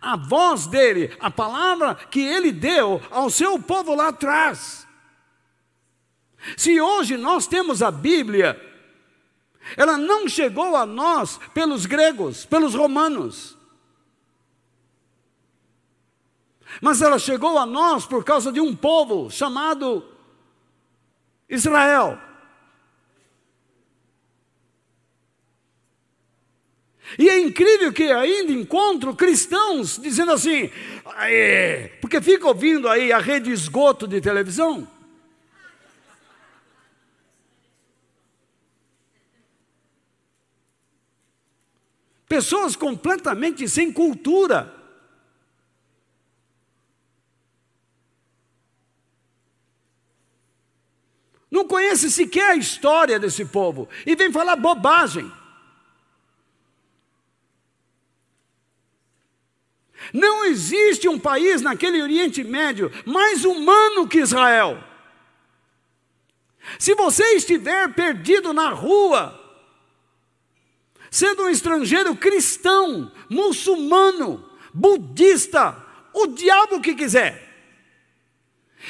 A voz dele, a palavra que ele deu ao seu povo lá atrás. Se hoje nós temos a Bíblia, ela não chegou a nós pelos gregos, pelos romanos. Mas ela chegou a nós por causa de um povo chamado Israel. E é incrível que ainda encontro cristãos dizendo assim, porque fica ouvindo aí a rede esgoto de televisão. Pessoas completamente sem cultura. Não conhece sequer a história desse povo e vem falar bobagem. Não existe um país naquele Oriente Médio mais humano que Israel. Se você estiver perdido na rua, sendo um estrangeiro cristão, muçulmano, budista, o diabo que quiser,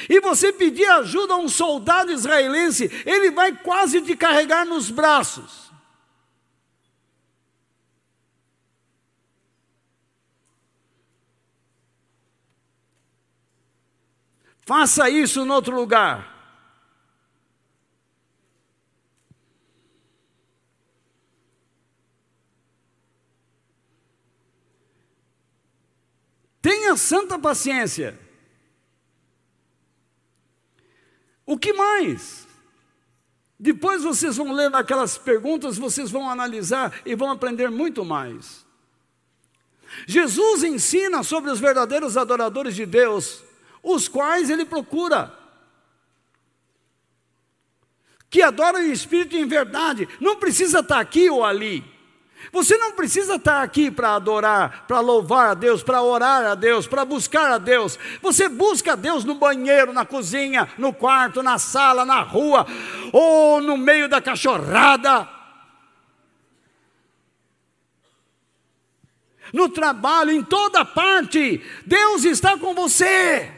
e você pedir ajuda a um soldado israelense, ele vai quase te carregar nos braços. Faça isso em outro lugar. Tenha santa paciência. O que mais? Depois vocês vão ler aquelas perguntas, vocês vão analisar e vão aprender muito mais. Jesus ensina sobre os verdadeiros adoradores de Deus, os quais ele procura. Que adoram em espírito em verdade, não precisa estar aqui ou ali. Você não precisa estar aqui para adorar, para louvar a Deus, para orar a Deus, para buscar a Deus. Você busca a Deus no banheiro, na cozinha, no quarto, na sala, na rua, ou no meio da cachorrada. No trabalho, em toda parte, Deus está com você.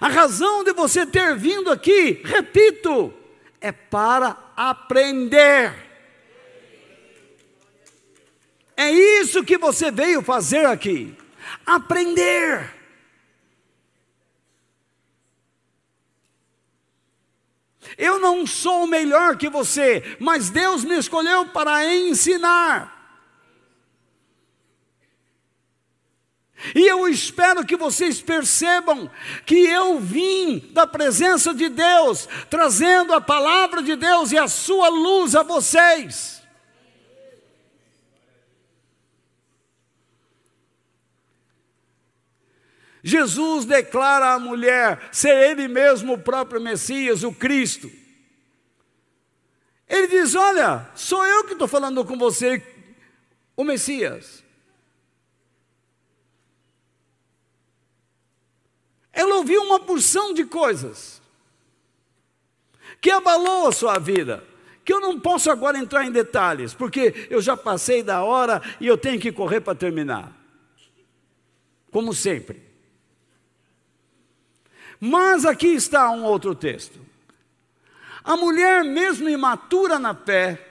A razão de você ter vindo aqui, repito, é para aprender. É isso que você veio fazer aqui. Aprender. Eu não sou melhor que você, mas Deus me escolheu para ensinar. E eu espero que vocês percebam que eu vim da presença de Deus, trazendo a palavra de Deus e a sua luz a vocês. Jesus declara à mulher ser ele mesmo o próprio Messias, o Cristo. Ele diz: Olha, sou eu que estou falando com você, o Messias. Ela ouviu uma porção de coisas que abalou a sua vida, que eu não posso agora entrar em detalhes, porque eu já passei da hora e eu tenho que correr para terminar. Como sempre. Mas aqui está um outro texto. A mulher, mesmo imatura na fé,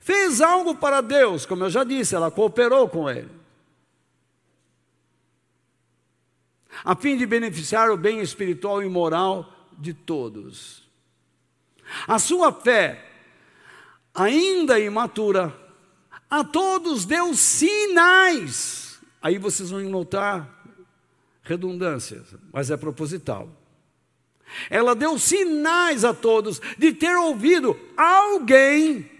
fez algo para Deus, como eu já disse, ela cooperou com ele. A fim de beneficiar o bem espiritual e moral de todos. A sua fé, ainda imatura, a todos deu sinais. Aí vocês vão notar redundâncias, mas é proposital. Ela deu sinais a todos de ter ouvido alguém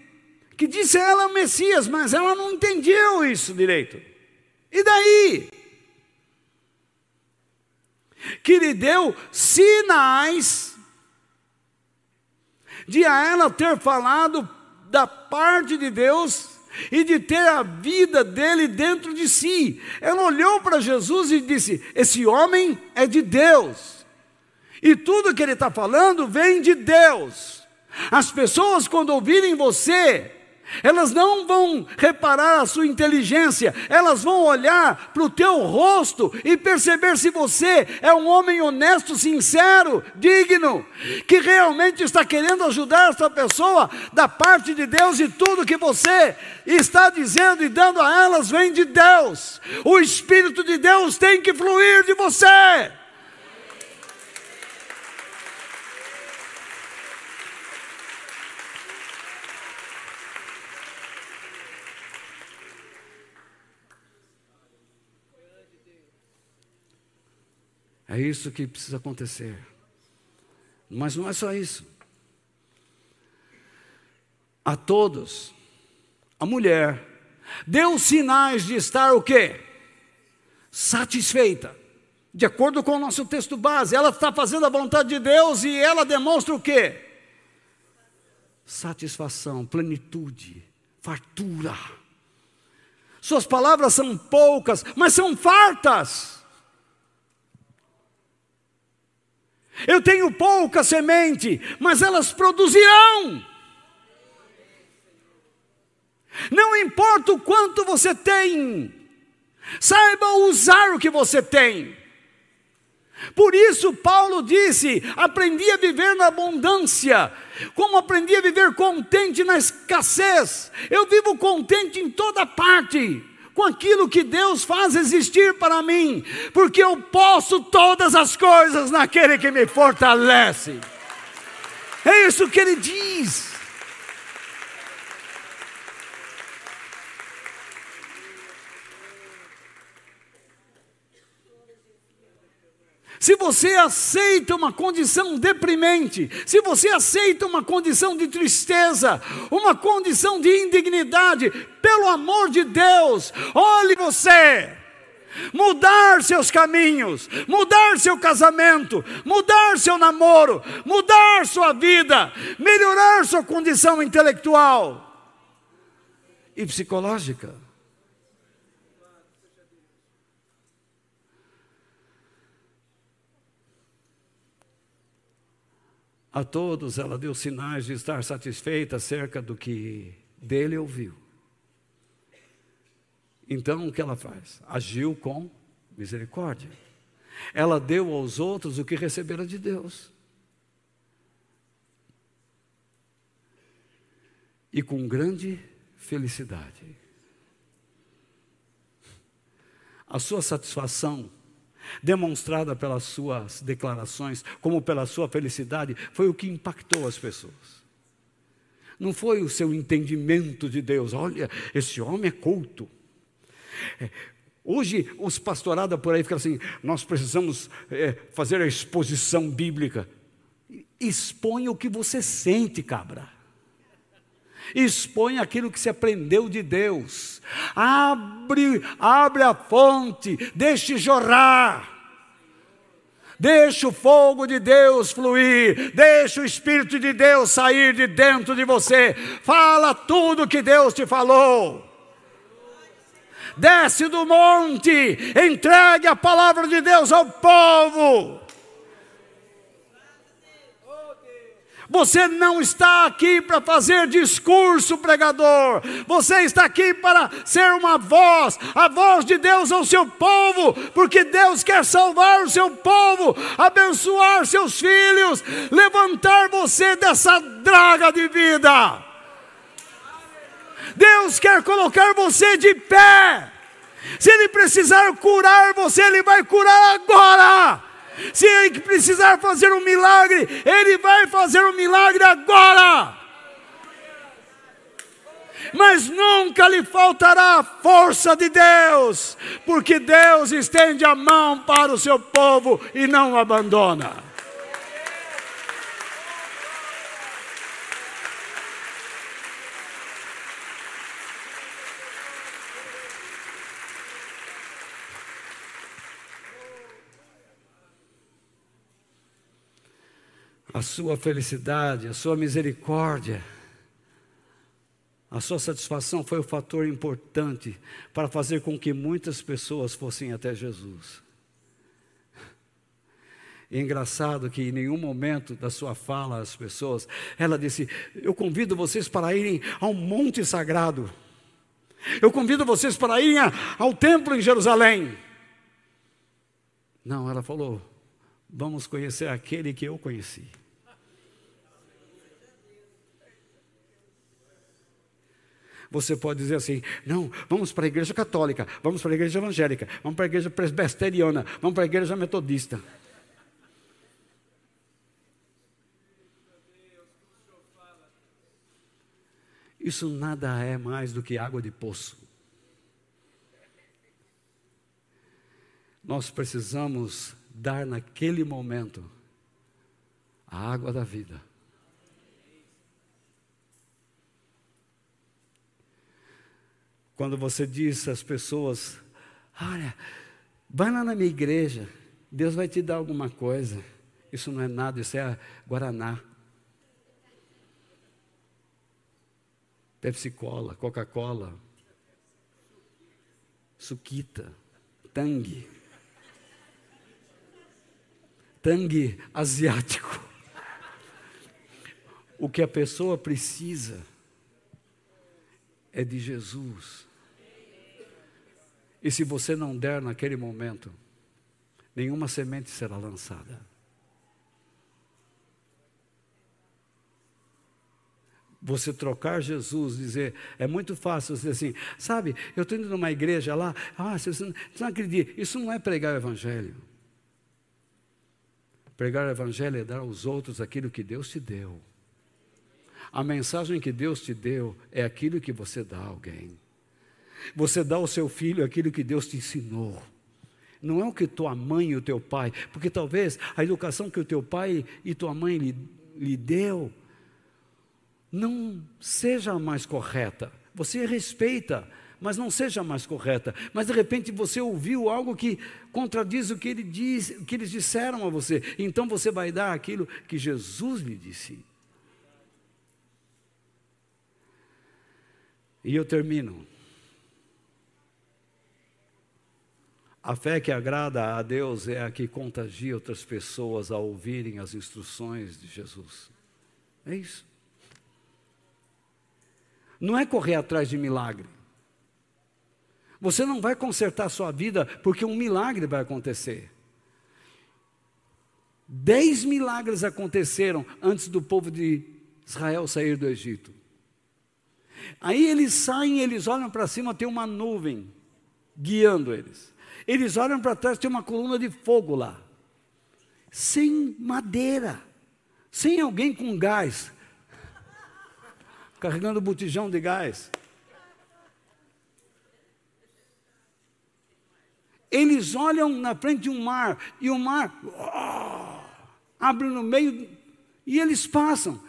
que disse a ela Messias, mas ela não entendeu isso direito. E daí? Que lhe deu sinais de a ela ter falado da parte de Deus e de ter a vida dele dentro de si. Ela olhou para Jesus e disse: Esse homem é de Deus. E tudo que ele está falando vem de Deus. As pessoas, quando ouvirem você, elas não vão reparar a sua inteligência, elas vão olhar para o teu rosto e perceber se você é um homem honesto, sincero, digno, que realmente está querendo ajudar essa pessoa da parte de Deus e tudo que você está dizendo e dando a elas vem de Deus. O Espírito de Deus tem que fluir de você. É isso que precisa acontecer. Mas não é só isso. A todos, a mulher deu sinais de estar o quê? Satisfeita. De acordo com o nosso texto base, ela está fazendo a vontade de Deus e ela demonstra o quê? Satisfação, plenitude, fartura. Suas palavras são poucas, mas são fartas. Eu tenho pouca semente, mas elas produzirão. Não importa o quanto você tem, saiba usar o que você tem. Por isso, Paulo disse: aprendi a viver na abundância, como aprendi a viver contente na escassez. Eu vivo contente em toda parte com aquilo que Deus faz existir para mim, porque eu posso todas as coisas naquele que me fortalece. É isso que ele diz. Se você aceita uma condição deprimente, se você aceita uma condição de tristeza, uma condição de indignidade, pelo amor de Deus, olhe você. Mudar seus caminhos, mudar seu casamento, mudar seu namoro, mudar sua vida, melhorar sua condição intelectual e psicológica. A todos ela deu sinais de estar satisfeita acerca do que dele ouviu. Então o que ela faz? Agiu com misericórdia. Ela deu aos outros o que recebera de Deus. E com grande felicidade. A sua satisfação demonstrada pelas suas declarações, como pela sua felicidade, foi o que impactou as pessoas. Não foi o seu entendimento de Deus, olha, esse homem é culto. É, hoje, os pastorados por aí ficam assim: nós precisamos é, fazer a exposição bíblica. Expõe o que você sente, cabra. Expõe aquilo que se aprendeu de Deus. Abre, abre a fonte, deixe jorrar. Deixa o fogo de Deus fluir, deixa o Espírito de Deus sair de dentro de você. Fala tudo que Deus te falou. Desce do monte, entregue a palavra de Deus ao povo. Você não está aqui para fazer discurso pregador. Você está aqui para ser uma voz, a voz de Deus ao seu povo, porque Deus quer salvar o seu povo, abençoar seus filhos, levantar você dessa draga de vida. Deus quer colocar você de pé. Se Ele precisar curar você, Ele vai curar agora. Se ele precisar fazer um milagre, ele vai fazer um milagre agora. Mas nunca lhe faltará a força de Deus, porque Deus estende a mão para o seu povo e não o abandona. A sua felicidade, a sua misericórdia, A sua satisfação foi o fator importante para fazer com que muitas pessoas fossem até Jesus. E é engraçado que em nenhum momento da sua fala às pessoas, ela disse: Eu convido vocês para irem ao monte sagrado. Eu convido vocês para irem ao templo em Jerusalém. Não, ela falou: Vamos conhecer aquele que eu conheci. Você pode dizer assim: não, vamos para a igreja católica, vamos para a igreja evangélica, vamos para a igreja presbiteriana, vamos para a igreja metodista. Isso nada é mais do que água de poço. Nós precisamos dar naquele momento a água da vida. Quando você diz às pessoas: Olha, vai lá na minha igreja, Deus vai te dar alguma coisa. Isso não é nada, isso é Guaraná. Pepsi Cola, Coca-Cola, Suquita, Tang. Tang asiático. O que a pessoa precisa é de Jesus. E se você não der naquele momento, nenhuma semente será lançada. você trocar Jesus, dizer, é muito fácil dizer assim, sabe, eu estou indo numa igreja lá, ah, você não, você não acredita, isso não é pregar o Evangelho. Pregar o Evangelho é dar aos outros aquilo que Deus te deu. A mensagem que Deus te deu é aquilo que você dá a alguém. Você dá ao seu filho aquilo que Deus te ensinou. Não é o que tua mãe e o teu pai, porque talvez a educação que o teu pai e tua mãe lhe, lhe deu não seja a mais correta. Você respeita, mas não seja mais correta. Mas de repente você ouviu algo que contradiz o que, ele diz, o que eles disseram a você. Então você vai dar aquilo que Jesus lhe disse. E eu termino. A fé que agrada a Deus é a que contagia outras pessoas a ouvirem as instruções de Jesus. É isso. Não é correr atrás de milagre. Você não vai consertar a sua vida porque um milagre vai acontecer. Dez milagres aconteceram antes do povo de Israel sair do Egito. Aí eles saem, eles olham para cima, tem uma nuvem guiando eles. Eles olham para trás, tem uma coluna de fogo lá. Sem madeira, sem alguém com gás, carregando botijão de gás. Eles olham na frente de um mar e o mar oh, abre no meio e eles passam.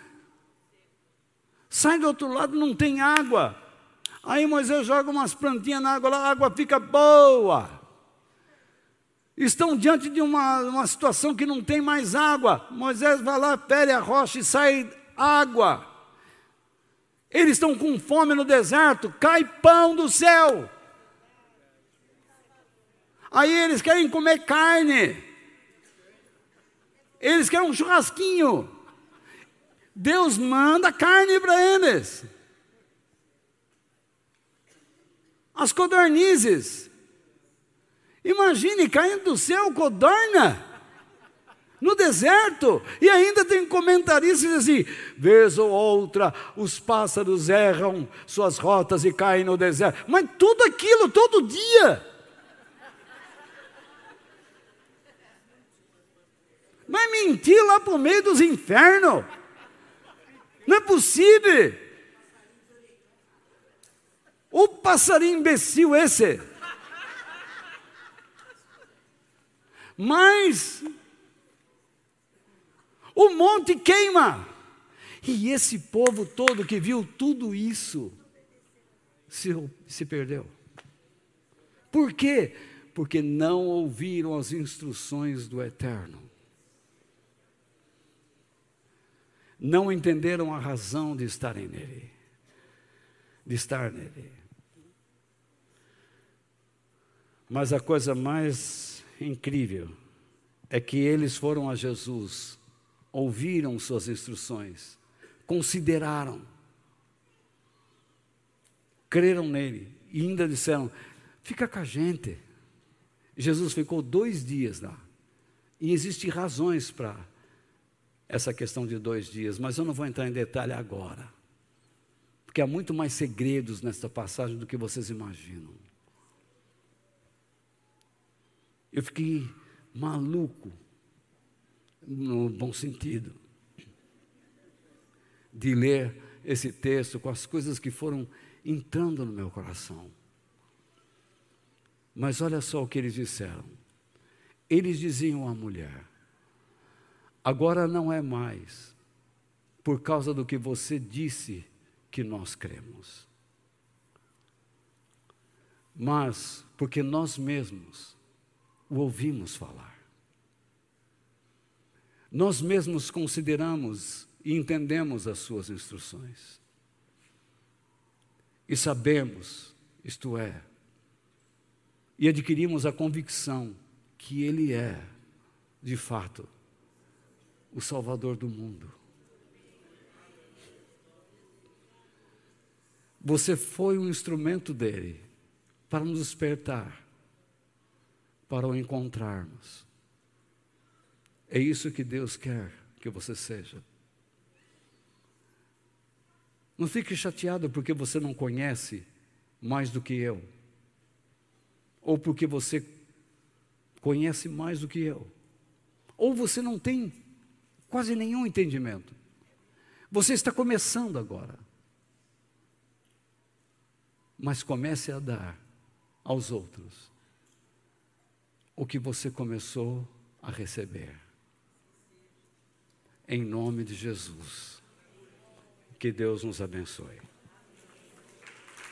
Sai do outro lado, não tem água. Aí Moisés joga umas plantinhas na água, lá, a água fica boa. Estão diante de uma, uma situação que não tem mais água. Moisés vai lá, pere a rocha e sai água. Eles estão com fome no deserto, cai pão do céu. Aí eles querem comer carne. Eles querem um churrasquinho. Deus manda carne para eles. As codornizes. Imagine caindo do céu codorna no deserto. E ainda tem comentaristas assim: vez ou outra, os pássaros erram suas rotas e caem no deserto. Mas tudo aquilo, todo dia. Mas mentir lá para o meio dos infernos. Não é possível. O passarinho imbecil esse. Mas o monte queima. E esse povo todo que viu tudo isso se, se perdeu. Por quê? Porque não ouviram as instruções do Eterno. não entenderam a razão de estarem nele, de estar nele. Mas a coisa mais incrível é que eles foram a Jesus, ouviram suas instruções, consideraram, creram nele e ainda disseram: fica com a gente. Jesus ficou dois dias lá. E existem razões para essa questão de dois dias, mas eu não vou entrar em detalhe agora. Porque há muito mais segredos nesta passagem do que vocês imaginam. Eu fiquei maluco, no bom sentido, de ler esse texto com as coisas que foram entrando no meu coração. Mas olha só o que eles disseram. Eles diziam à mulher: agora não é mais por causa do que você disse que nós cremos, mas porque nós mesmos o ouvimos falar. Nós mesmos consideramos e entendemos as suas instruções. E sabemos, isto é, e adquirimos a convicção que Ele é, de fato, o Salvador do mundo. Você foi um instrumento dele para nos despertar, para o encontrarmos. É isso que Deus quer que você seja. Não fique chateado porque você não conhece mais do que eu, ou porque você conhece mais do que eu, ou você não tem quase nenhum entendimento. Você está começando agora. Mas comece a dar aos outros o que você começou a receber. Em nome de Jesus. Que Deus nos abençoe.